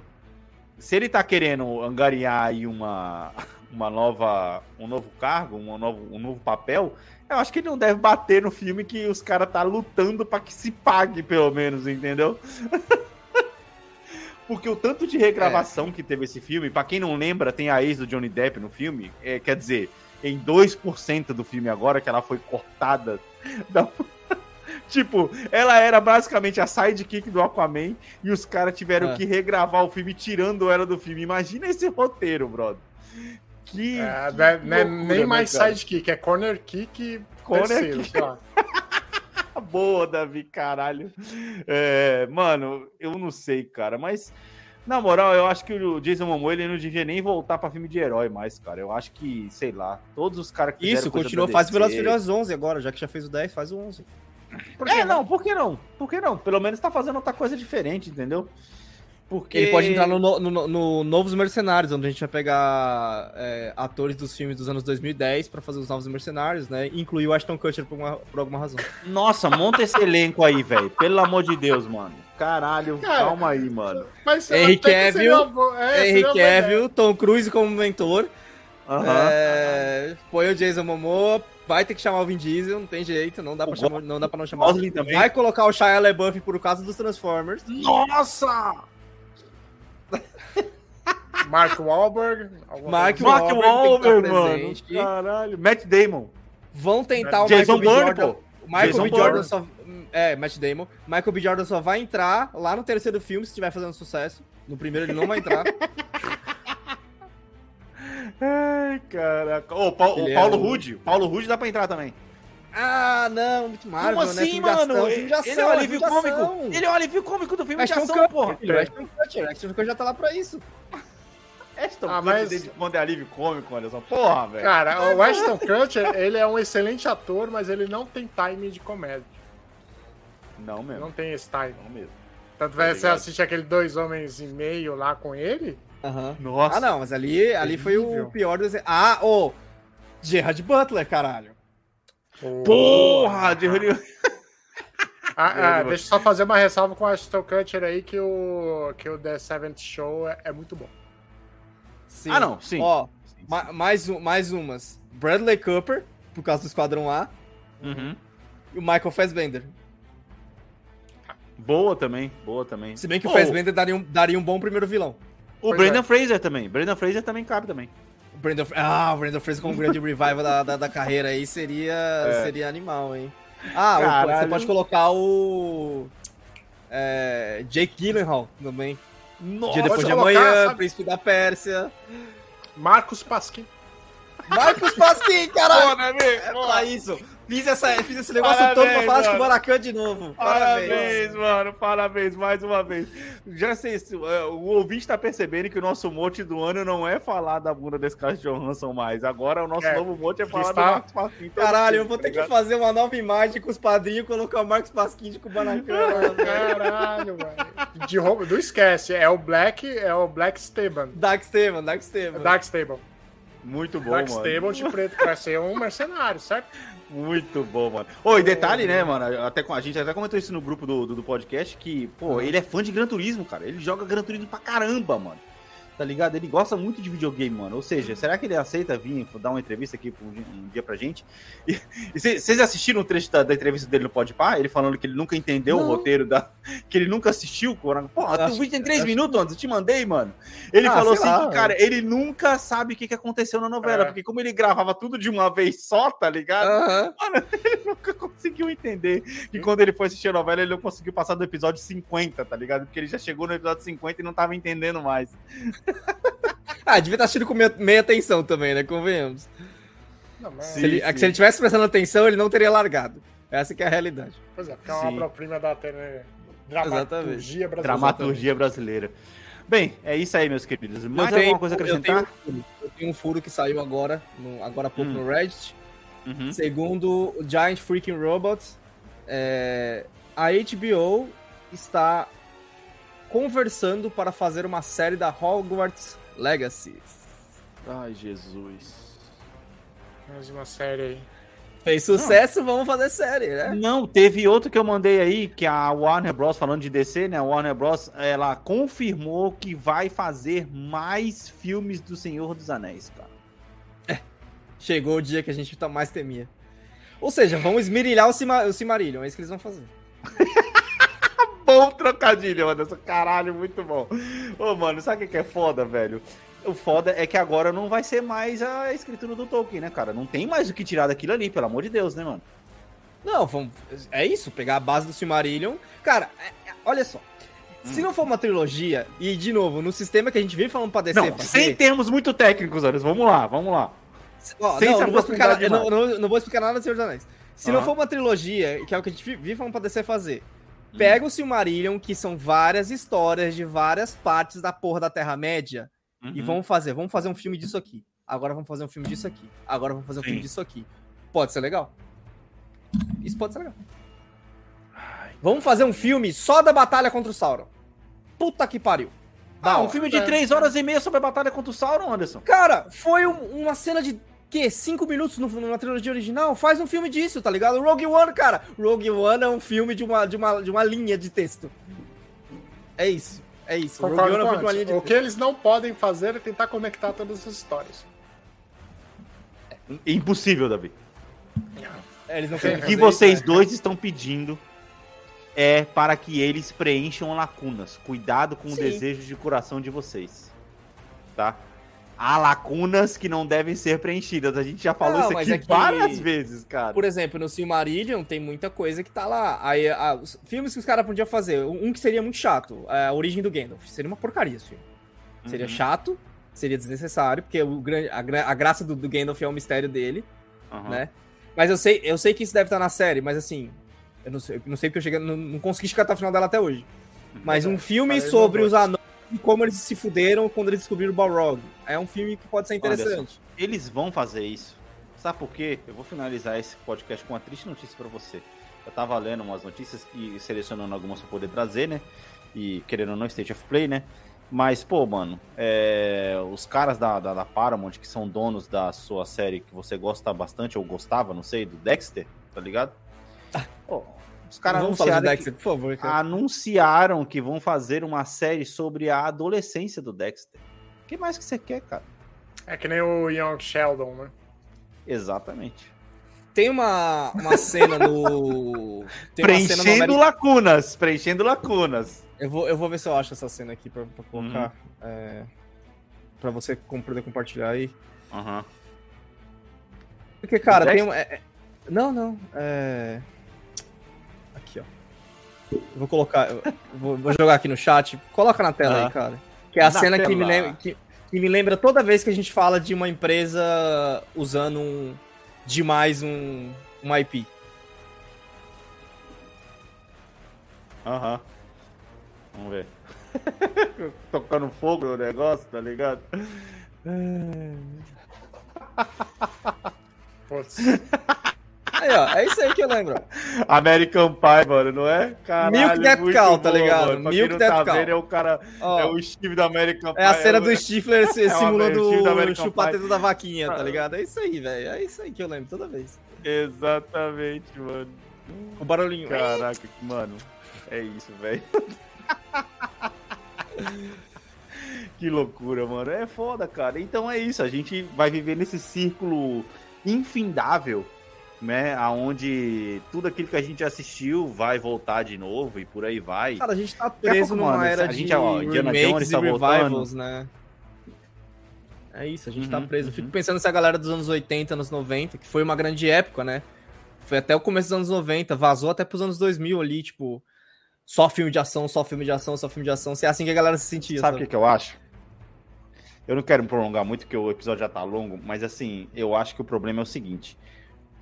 A: se ele tá querendo angariar aí uma, uma nova, um novo cargo, um novo, um novo papel, eu acho que ele não deve bater no filme que os caras tá lutando para que se pague, pelo menos, entendeu? [LAUGHS] Porque o tanto de regravação é. que teve esse filme, para quem não lembra, tem a ex do Johnny Depp no filme, é, quer dizer, em 2% do filme agora, que ela foi cortada [LAUGHS] da, [LAUGHS] Tipo, ela era basicamente a sidekick do Aquaman e os caras tiveram é. que regravar o filme tirando ela do filme. Imagina esse roteiro, brother.
C: Que. É, que né, né loucura, nem mais né, sidekick, é corner kick corner terceiro, kick. [LAUGHS]
A: Boa, Davi, caralho. É, mano, eu não sei, cara, mas. Na moral, eu acho que o Jason Momoa ele não devia nem voltar para filme de herói mais, cara. Eu acho que, sei lá, todos os caras que
B: Isso, continua, faz Velozes Furiosos 11 agora, já que já fez o 10, faz o 11.
A: é, não? não? por que não? Por que não? Pelo menos tá fazendo outra coisa diferente, entendeu?
B: Porque... Ele pode entrar no, no, no, no Novos Mercenários, onde a gente vai pegar é, atores dos filmes dos anos 2010 para fazer os Novos Mercenários, né? Incluir o Ashton Kutcher por, uma, por alguma razão.
A: Nossa, monta esse elenco aí, velho. Pelo amor de Deus, mano. Caralho, Cara, calma aí, mano.
B: Mas Henry Cavill, é, Henry Cavill, Tom Cruise como mentor. Uhum. É, põe o Jason Momoa, vai ter que chamar o Vin Diesel, não tem jeito, não dá, pra, chamar, não, dá pra não chamar. Vai colocar o Shia LaBeouf por causa dos Transformers.
A: Nossa!
C: Mark Wahlberg.
B: Mark, Mark Wahlberg,
A: mano. Caralho. Matt Damon.
B: Vão tentar
A: o Jason Michael Bourne, B. Jordan.
B: O Michael Jason B. Jordan só... É, Matt Damon. Michael B. Jordan só vai entrar lá no terceiro filme se estiver fazendo sucesso. No primeiro ele não vai entrar. [LAUGHS]
A: Ai, caraca. Oh, o, Paulo é Rude. Paulo Rude dá pra entrar também.
B: Ah, não, muito Marvel,
A: Como né? assim, né? mano? ele, ele é o alívio cômico. Ele é o alívio cômico do filme Ashton de ação, porra.
B: Ele é Ashton Kutcher. Ashton Kutcher já tá lá pra isso.
A: Ashton ah, mas... quando é alívio cômico, olha só. Porra, velho.
C: Cara, o Ashton Kutcher, ele é um excelente ator, mas ele não tem time de comédia.
A: Não mesmo.
C: Não tem esse time. Não mesmo. Tanto é, você assiste aquele Dois Homens e Meio lá com ele...
B: Uhum. Nossa. Ah, não, mas ali, ali foi o pior do Ah, ô! Oh, Gerard Butler, caralho.
A: Porra, Gerard...
C: ah, ah, deixa eu só fazer uma ressalva com a Ashton Kutcher aí que o, que o The Seventh Show é, é muito bom.
B: Sim. Ah, não, sim. Ó, sim, ma mais, mais umas. Bradley Cooper, por causa do Esquadrão A.
A: Uhum.
B: E o Michael Fassbender.
A: Boa também, boa também.
B: Se bem que oh. o Fassbender daria um, daria um bom primeiro vilão.
A: O pois Brandon é. Fraser também. Brandon Fraser também cabe também.
B: O Brandon, ah, o Brandon Fraser como grande revival da, da, da, carreira aí seria, [LAUGHS] é. seria animal, hein? Ah, o, você pode colocar o. É, Jake Gyllenhaal também. Nossa, Dia depois de amanhã, sabe? Príncipe da Pérsia.
C: Marcos Pasquim.
B: Marcos Pasquim, caralho! Pô, né, é pra isso. Fiz, essa, fiz esse negócio parabéns, todo pra falar de Maracanã de novo.
A: Parabéns. parabéns, mano. Parabéns mais uma vez. Já sei, é, o ouvinte tá percebendo que o nosso mote do ano não é falar da bunda desse cara de Johansson mais. Agora o nosso é, novo mote é falar está... do Marcos Pasquim.
B: Caralho, eu vou ter tá que fazer uma nova imagem com os padrinhos e colocar o Marcos Pasquim de Kubanacan. [LAUGHS]
C: Caralho, mano. De Não esquece, é o Black, é o Black Esteban.
B: Dark Esteban, Dark Esteban.
C: Dark Esteban.
A: Muito bom,
C: Black
A: mano.
C: Stable de preto, que vai ser um mercenário, certo?
A: Muito bom, mano. Ô, e detalhe, né, mano? Até com a gente até comentou isso no grupo do, do, do podcast que, pô, ele é fã de Gran Turismo, cara. Ele joga Gran Turismo pra caramba, mano. Tá ligado? Ele gosta muito de videogame, mano. Ou seja, será que ele aceita vir dar uma entrevista aqui um dia, um dia pra gente? [LAUGHS] E vocês assistiram o trecho da, da, entrevista dele no Podpah? Ele falando que ele nunca entendeu não. o roteiro da. [LAUGHS] que ele nunca assistiu. Pô, o vídeo tem três minutos, antes, eu te mandei, mano. Ele ah, falou assim lá, que, cara, ele nunca sabe o que, que aconteceu na novela, é. porque como ele gravava tudo de uma vez só, tá ligado?
B: Uh -huh.
A: Mano, [LAUGHS] ele nunca conseguiu entender que quando ele foi assistir a novela, ele não conseguiu passar do episódio 50, tá ligado? Porque ele já chegou no episódio 50 e não tava entendendo mais. [LAUGHS]
B: ah, devia estar assistindo com meia, meia atenção também, né? Convenhamos. Não, mas... se, ele, sim. se ele tivesse prestando atenção, ele não teria largado. Essa que é a realidade.
C: Pois é, porque é uma obra-prima da tele... dramaturgia brasileira.
A: Dramaturgia brasileira. Bem, é isso aí, meus queridos. Mais tenho, alguma coisa a acrescentar?
B: Eu tenho, eu tenho, um furo que saiu agora, no, agora há pouco hum. no Reddit. Uhum. Segundo o Giant Freaking Robots, é, a HBO está conversando para fazer uma série da Hogwarts Legacy.
A: Ai, Jesus.
C: Mais uma série aí.
B: Fez sucesso, não. vamos fazer série, né?
A: Não, teve outro que eu mandei aí, que a Warner Bros, falando de DC, né? A Warner Bros, ela confirmou que vai fazer mais filmes do Senhor dos Anéis, cara.
B: É. Chegou o dia que a gente tá mais temia. Ou seja, vão esmirilhar o, Cima, o Cimarillion, é isso que eles vão fazer.
A: Bom [LAUGHS] trocadilho, Anderson. Caralho, muito bom. Ô, mano, sabe o que é foda, velho? O foda é que agora não vai ser mais a escritura do Tolkien, né, cara? Não tem mais o que tirar daquilo ali, pelo amor de Deus, né, mano?
B: Não, vamos, é isso, pegar a base do Silmarillion. Cara, é, é, olha só. Se não for uma trilogia, e de novo, no sistema que a gente vem falando pra DC.
A: Não, fazer, sem termos muito técnicos, Anderson. Vamos lá, vamos lá.
B: Ó, sem não, não, vou explicar, não, não, não, vou explicar nada do Senhor dos Anéis. Se uhum. não for uma trilogia, que é o que a gente vive falando pra DC fazer, Pega o Silmarillion, que são várias histórias de várias partes da porra da Terra-média, uhum. e vamos fazer, vamos fazer um filme disso aqui. Agora vamos fazer um filme disso aqui. Agora vamos fazer um Sim. filme disso aqui. Pode ser legal. Isso pode ser legal. Vamos fazer um filme só da batalha contra o Sauron. Puta que pariu.
A: Ah, um filme de três horas e meia sobre a batalha contra o Sauron, Anderson.
B: Cara, foi um, uma cena de quê? Cinco minutos numa trilogia original? Faz um filme disso, tá ligado? Rogue One, cara. Rogue One é um filme de uma, de uma, de uma linha de texto. É isso. É isso.
C: Rogue One é um filme de uma linha de o texto. que eles não podem fazer é tentar conectar todas as histórias.
A: É impossível, Davi.
B: É, eles não
A: o que vocês isso, né? dois estão pedindo é para que eles preencham lacunas. Cuidado com Sim. o desejo de coração de vocês. Tá? Há lacunas que não devem ser preenchidas. A gente já falou não, isso aqui é que, várias vezes, cara.
B: Por exemplo, no Silmarillion tem muita coisa que tá lá. Aí, a, os filmes que os caras podiam fazer, um que seria muito chato, é a origem do Gandalf. Seria uma porcaria esse filme. Uhum. Seria chato, seria desnecessário, porque o, a, a graça do, do Gandalf é o mistério dele, uhum. né? Mas eu sei, eu sei que isso deve estar na série, mas assim, eu não sei, eu não sei porque eu cheguei, não, não consegui chegar até o final dela até hoje. Uhum. Mas um filme sobre os anões e como eles se fuderam quando eles descobriram o Balrog. É um filme que pode ser interessante.
A: Eles vão fazer isso. Sabe por quê? Eu vou finalizar esse podcast com uma triste notícia para você. Eu tava lendo umas notícias e selecionando algumas pra poder trazer, né? E querendo ou não, State of Play, né? Mas, pô, mano, é... os caras da, da, da, Paramount, que são donos da sua série que você gosta bastante, ou gostava, não sei, do Dexter, tá ligado? [LAUGHS] Pô, os caras anunciaram, Dexter, que, por favor, anunciaram que vão fazer uma série sobre a adolescência do Dexter. O que mais que você quer, cara?
C: É que nem o Young Sheldon, né?
A: Exatamente.
B: Tem uma, uma cena no. [LAUGHS]
A: preenchendo cena no lacunas. Preenchendo lacunas.
B: Eu vou, eu vou ver se eu acho essa cena aqui pra, pra colocar. Uhum. É, pra você poder compartilhar aí.
A: Aham. Uhum.
B: Porque, cara, tem uma. É, é, não, não. É. Vou colocar, vou, vou, jogar aqui no chat. Coloca na tela ah. aí, cara. Que é a na cena que me, lembra, que, que, me lembra toda vez que a gente fala de uma empresa usando um, demais um, um IP.
A: Aham. Vamos ver. [LAUGHS] Tocando fogo no negócio, tá ligado?
B: Putz. [LAUGHS] Aí, ó, é isso aí que eu lembro.
A: American Pie, mano, não é?
B: Caralho, Milk Death Cow, tá ligado?
A: Mano. Milk Death tá Cow. É o cara, ó, é o Steve da American
B: Pie. É a cena do Stifler [LAUGHS] é simulando o chupateta da vaquinha, tá ligado? É isso aí, velho. É isso aí que eu lembro toda vez.
A: Exatamente, mano.
B: O barulhinho.
A: Caraca, mano. É isso, velho. [LAUGHS] que loucura, mano. É foda, cara. Então é isso. A gente vai viver nesse círculo infindável, né? Aonde tudo aquilo que a gente assistiu vai voltar de novo e por aí vai.
B: Cara, a gente tá preso numa mano, era a gente, de ó, remakes tá e revivals, né? É isso, a gente tá uhum, tá preso. Uhum. Fico pensando se a galera dos anos 80, anos 90, que foi uma grande época, né? Foi até o começo dos anos 90, vazou até pros anos 2000 ali, tipo, só filme de ação, só filme de ação, só filme de ação. Se é assim que a galera se sentia.
A: Sabe o que, que eu acho? Eu não quero me prolongar muito, porque o episódio já tá longo, mas assim, eu acho que o problema é o seguinte.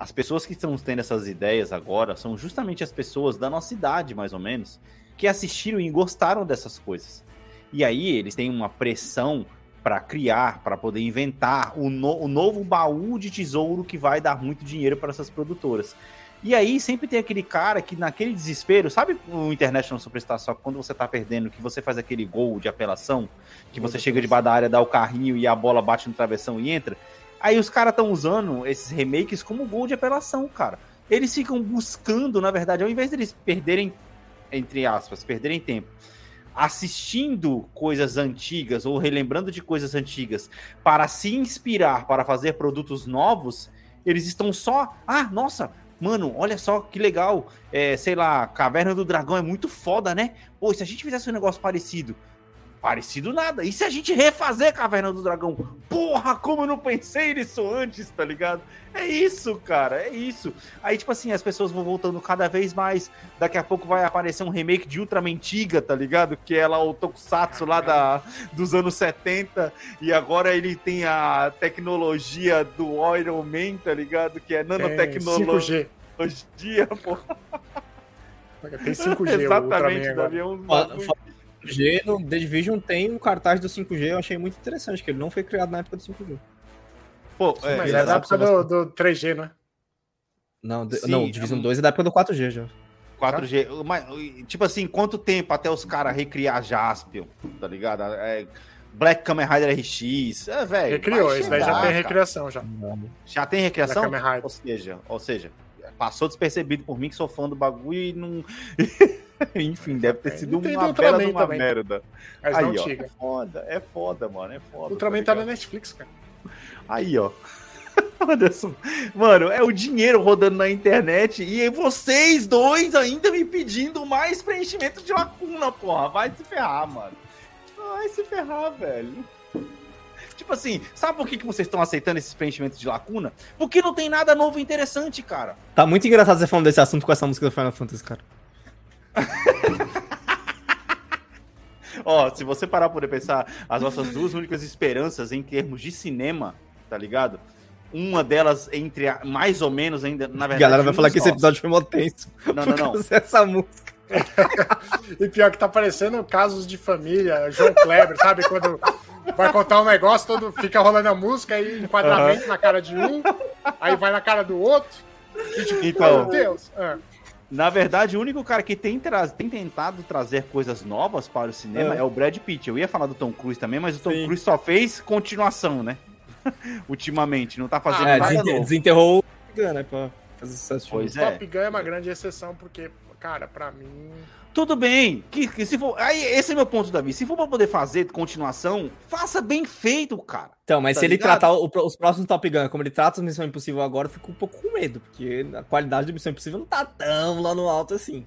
A: As pessoas que estão tendo essas ideias agora são justamente as pessoas da nossa idade, mais ou menos, que assistiram e gostaram dessas coisas. E aí eles têm uma pressão para criar, para poder inventar o, no, o novo baú de tesouro que vai dar muito dinheiro para essas produtoras. E aí sempre tem aquele cara que naquele desespero, sabe o International Superstar só quando você tá perdendo, que você faz aquele gol de apelação, que você chega debaixo da área, dá o carrinho e a bola bate no travessão e entra. Aí os caras estão usando esses remakes como gol de apelação, cara. Eles ficam buscando, na verdade, ao invés deles perderem, entre aspas, perderem tempo, assistindo coisas antigas ou relembrando de coisas antigas para se inspirar para fazer produtos novos, eles estão só, ah, nossa, Mano, olha só que legal. É, sei lá, Caverna do Dragão é muito foda, né? Pô, se a gente fizesse um negócio parecido. Parecido nada. E se a gente refazer Caverna do Dragão? Porra, como eu não pensei nisso antes, tá ligado? É isso, cara, é isso. Aí, tipo assim, as pessoas vão voltando cada vez mais. Daqui a pouco vai aparecer um remake de Ultraman Tiga, tá ligado? Que é lá o Tokusatsu lá da, dos anos 70. E agora ele tem a tecnologia do Iron Man, tá ligado? Que é nanotecnologia. É, 5G. porra.
C: Tem 5G,
A: Exatamente, Davi, é um...
B: 5G no The Division tem um cartaz do 5G, eu achei muito interessante, que ele não foi criado na época do 5G.
C: Pô, é, mas é da época do, do 3G,
B: né? Não, Sim, não, Division é... 2 é da época do 4G já.
A: 4G, mas, tipo assim, quanto tempo até os caras recriar Jaspion, tá ligado? É, Black Kamen Rider RX, é, velho.
C: Recriou, isso daí já tem recriação já.
A: Já tem recriação? Ou seja, ou seja, passou despercebido por mim que sou fã do bagulho e não. [LAUGHS] Enfim, deve ter é, sido uma bela de uma também. merda.
C: Mas Aí, não ó,
A: É foda, é foda, mano. É foda.
C: Ultraman tá, tá na Netflix, cara.
A: Aí, ó. [LAUGHS] Anderson, mano, é o dinheiro rodando na internet e vocês dois ainda me pedindo mais preenchimento de lacuna, porra. Vai se ferrar, mano. Vai se ferrar, velho. Tipo assim, sabe por que, que vocês estão aceitando esses preenchimentos de lacuna? Porque não tem nada novo e interessante, cara.
B: Tá muito engraçado você falando desse assunto com essa música do Final Fantasy, cara. [LAUGHS]
A: Ó, se você parar por pensar, as nossas duas únicas esperanças em termos de cinema, tá ligado? Uma delas entre a, mais ou menos ainda, na verdade.
B: A galera vai falar que esse episódio foi mó tenso.
A: Não, não, não.
B: essa música. [LAUGHS]
C: e pior que tá parecendo casos de família, João Kleber, sabe? Quando vai contar um negócio, todo fica rolando a música e enquadramento uhum. na cara de um, aí vai na cara do outro. E tipo, então, meu Deus. É.
A: Na verdade, o único cara que tem, tem tentado trazer coisas novas para o cinema é. é. o Brad Pitt. Eu ia falar do Tom Cruise também, mas o Tom Sim. Cruise só fez continuação, né? [LAUGHS] Ultimamente, não tá fazendo ah, nada
B: novo. Desenterrou o Top Gun, né? Pra
C: fazer sucesso. Pois é. Top Gun é uma grande exceção, porque, cara, pra mim...
A: Tudo bem, que, que, se for. Aí, esse é meu ponto, Davi. Se for pra poder fazer continuação, faça bem feito, cara.
B: Então, mas tá se ligado? ele tratar o, os próximos Top Gun como ele trata a Missão Impossível agora, eu fico um pouco com medo, porque a qualidade da Missão Impossível não tá tão lá no alto assim.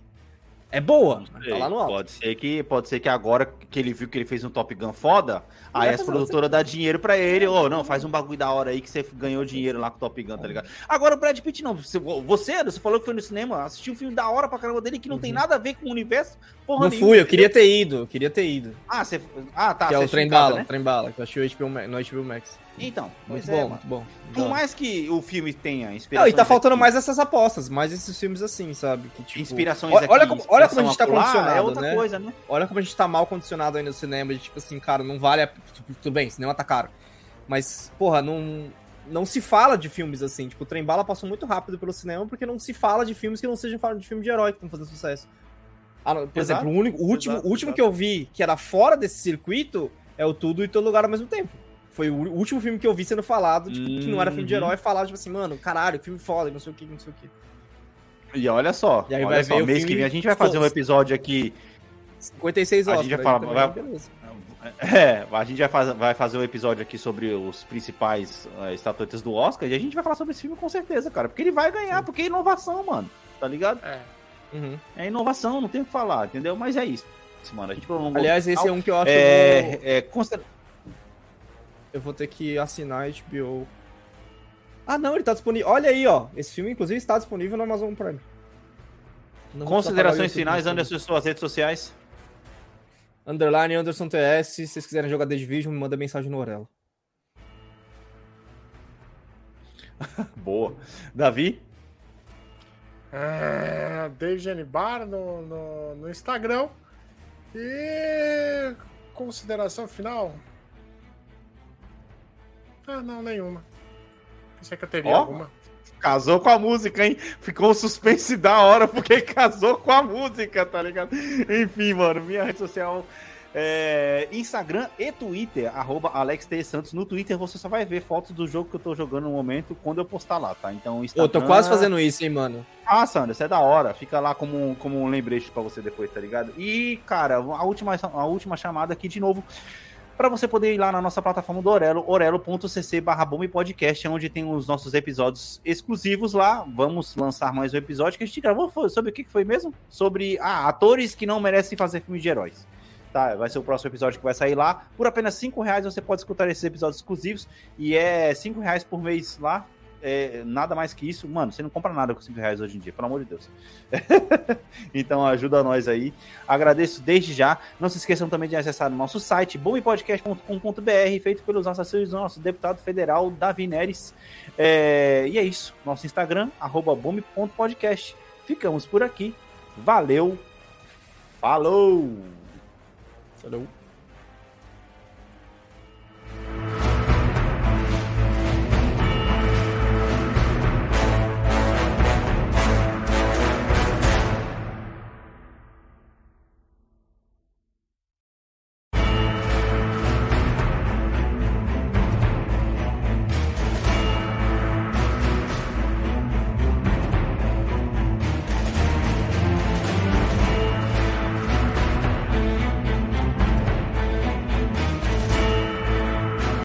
B: É boa, tá lá no alto.
A: Pode ser que, pode ser que agora que ele viu que ele fez um Top Gun foda, aí as produtoras dão dinheiro pra ele. Ô, oh, não, faz um bagulho da hora aí que você ganhou dinheiro lá com o Top Gun, tá ligado? Agora o Brad Pitt não. Você, você, você falou que foi no cinema, assistiu um filme da hora pra caramba dele que não uhum. tem nada a ver com o universo.
B: Porra não nenhuma, fui, eu queria ter ido, eu queria ter ido.
A: Ah, você. Ah, tá.
B: Que é o Trem Bala, né? Trem Bala, que eu achei no HBO Max.
A: Então,
B: muito bom, é, muito bom.
A: Por mais que o filme tenha inspiração.
B: Não, e tá faltando aqui. mais essas apostas, mais esses filmes assim, sabe?
A: Que, tipo, Inspirações
B: olha, aqui, olha, como, olha como a gente tá condicionado,
A: é outra
B: né?
A: coisa, né?
B: Olha como a gente tá mal condicionado aí no cinema, de, tipo assim, cara, não vale a... Tudo bem, cinema tá caro. Mas, porra, não... não se fala de filmes assim. Tipo, o Trem Bala passou muito rápido pelo cinema porque não se fala de filmes que não sejam de filme de herói que estão fazendo sucesso. Ah, por Exato. exemplo, o, único, o último, Exato. último que eu vi que era fora desse circuito é o Tudo e Todo Lugar ao mesmo tempo. Foi o último filme que eu vi sendo falado, tipo, que não era filme de uhum. herói, falado, tipo assim, mano, caralho, filme foda, não sei o que, não sei o que.
A: E olha só,
B: e aí
A: olha
B: vai
A: só, mês que vem a gente vai fazer um episódio aqui.
B: 56 horas.
A: A gente vai falar, [LAUGHS] vai, é, a gente vai, faz, vai fazer um episódio aqui sobre os principais uh, estatuetas do Oscar e a gente vai falar sobre esse filme com certeza, cara. Porque ele vai ganhar, Sim. porque é inovação, mano. Tá ligado?
B: É. Uhum.
A: É inovação, não tem o que falar, entendeu? Mas é isso, mano. A gente
B: prolongou. Aliás, esse é um que eu acho
A: é, que eu vou... é.
B: Eu vou ter que assinar HBO. Ah, não, ele tá disponível. Olha aí, ó. Esse filme, inclusive, está disponível no Amazon Prime.
A: Não Considerações finais, Anderson, suas redes sociais.
B: Underline Anderson TS. Se vocês quiserem jogar The Division, me manda mensagem no Orelo. [LAUGHS]
A: Boa. Davi?
C: É, Dave Bar no, no, no Instagram. E consideração final? Ah, não, nenhuma. Pensei que eu teria oh, alguma.
A: Casou com a música, hein? Ficou um suspense da hora porque [LAUGHS] casou com a música, tá ligado? Enfim, mano, minha rede social é, Instagram e Twitter, arroba Alex T. Santos. No Twitter você só vai ver fotos do jogo que eu tô jogando no momento quando eu postar lá, tá? Então,
B: Instagram... Eu tô quase fazendo isso, hein, mano.
A: Ah, Sandra, isso é da hora. Fica lá como, como um lembrete pra você depois, tá ligado? E, cara, a última, a última chamada aqui de novo para você poder ir lá na nossa plataforma do Orelo, orelo.cc barra podcast, onde tem os nossos episódios exclusivos lá. Vamos lançar mais um episódio que a gente gravou sobre o que foi mesmo? Sobre ah, atores que não merecem fazer filme de heróis tá? Vai ser o próximo episódio que vai sair lá. Por apenas 5 reais você pode escutar esses episódios exclusivos. E é 5 reais por mês lá. É, nada mais que isso. Mano, você não compra nada com 5 reais hoje em dia, pelo amor de Deus. [LAUGHS] então ajuda nós aí. Agradeço desde já. Não se esqueçam também de acessar o nosso site, bombepodcast.com.br, feito pelos do nosso deputado federal, Davi Neres. É, e é isso. Nosso Instagram, arroba. Ficamos por aqui. Valeu. Falou!
B: Falou.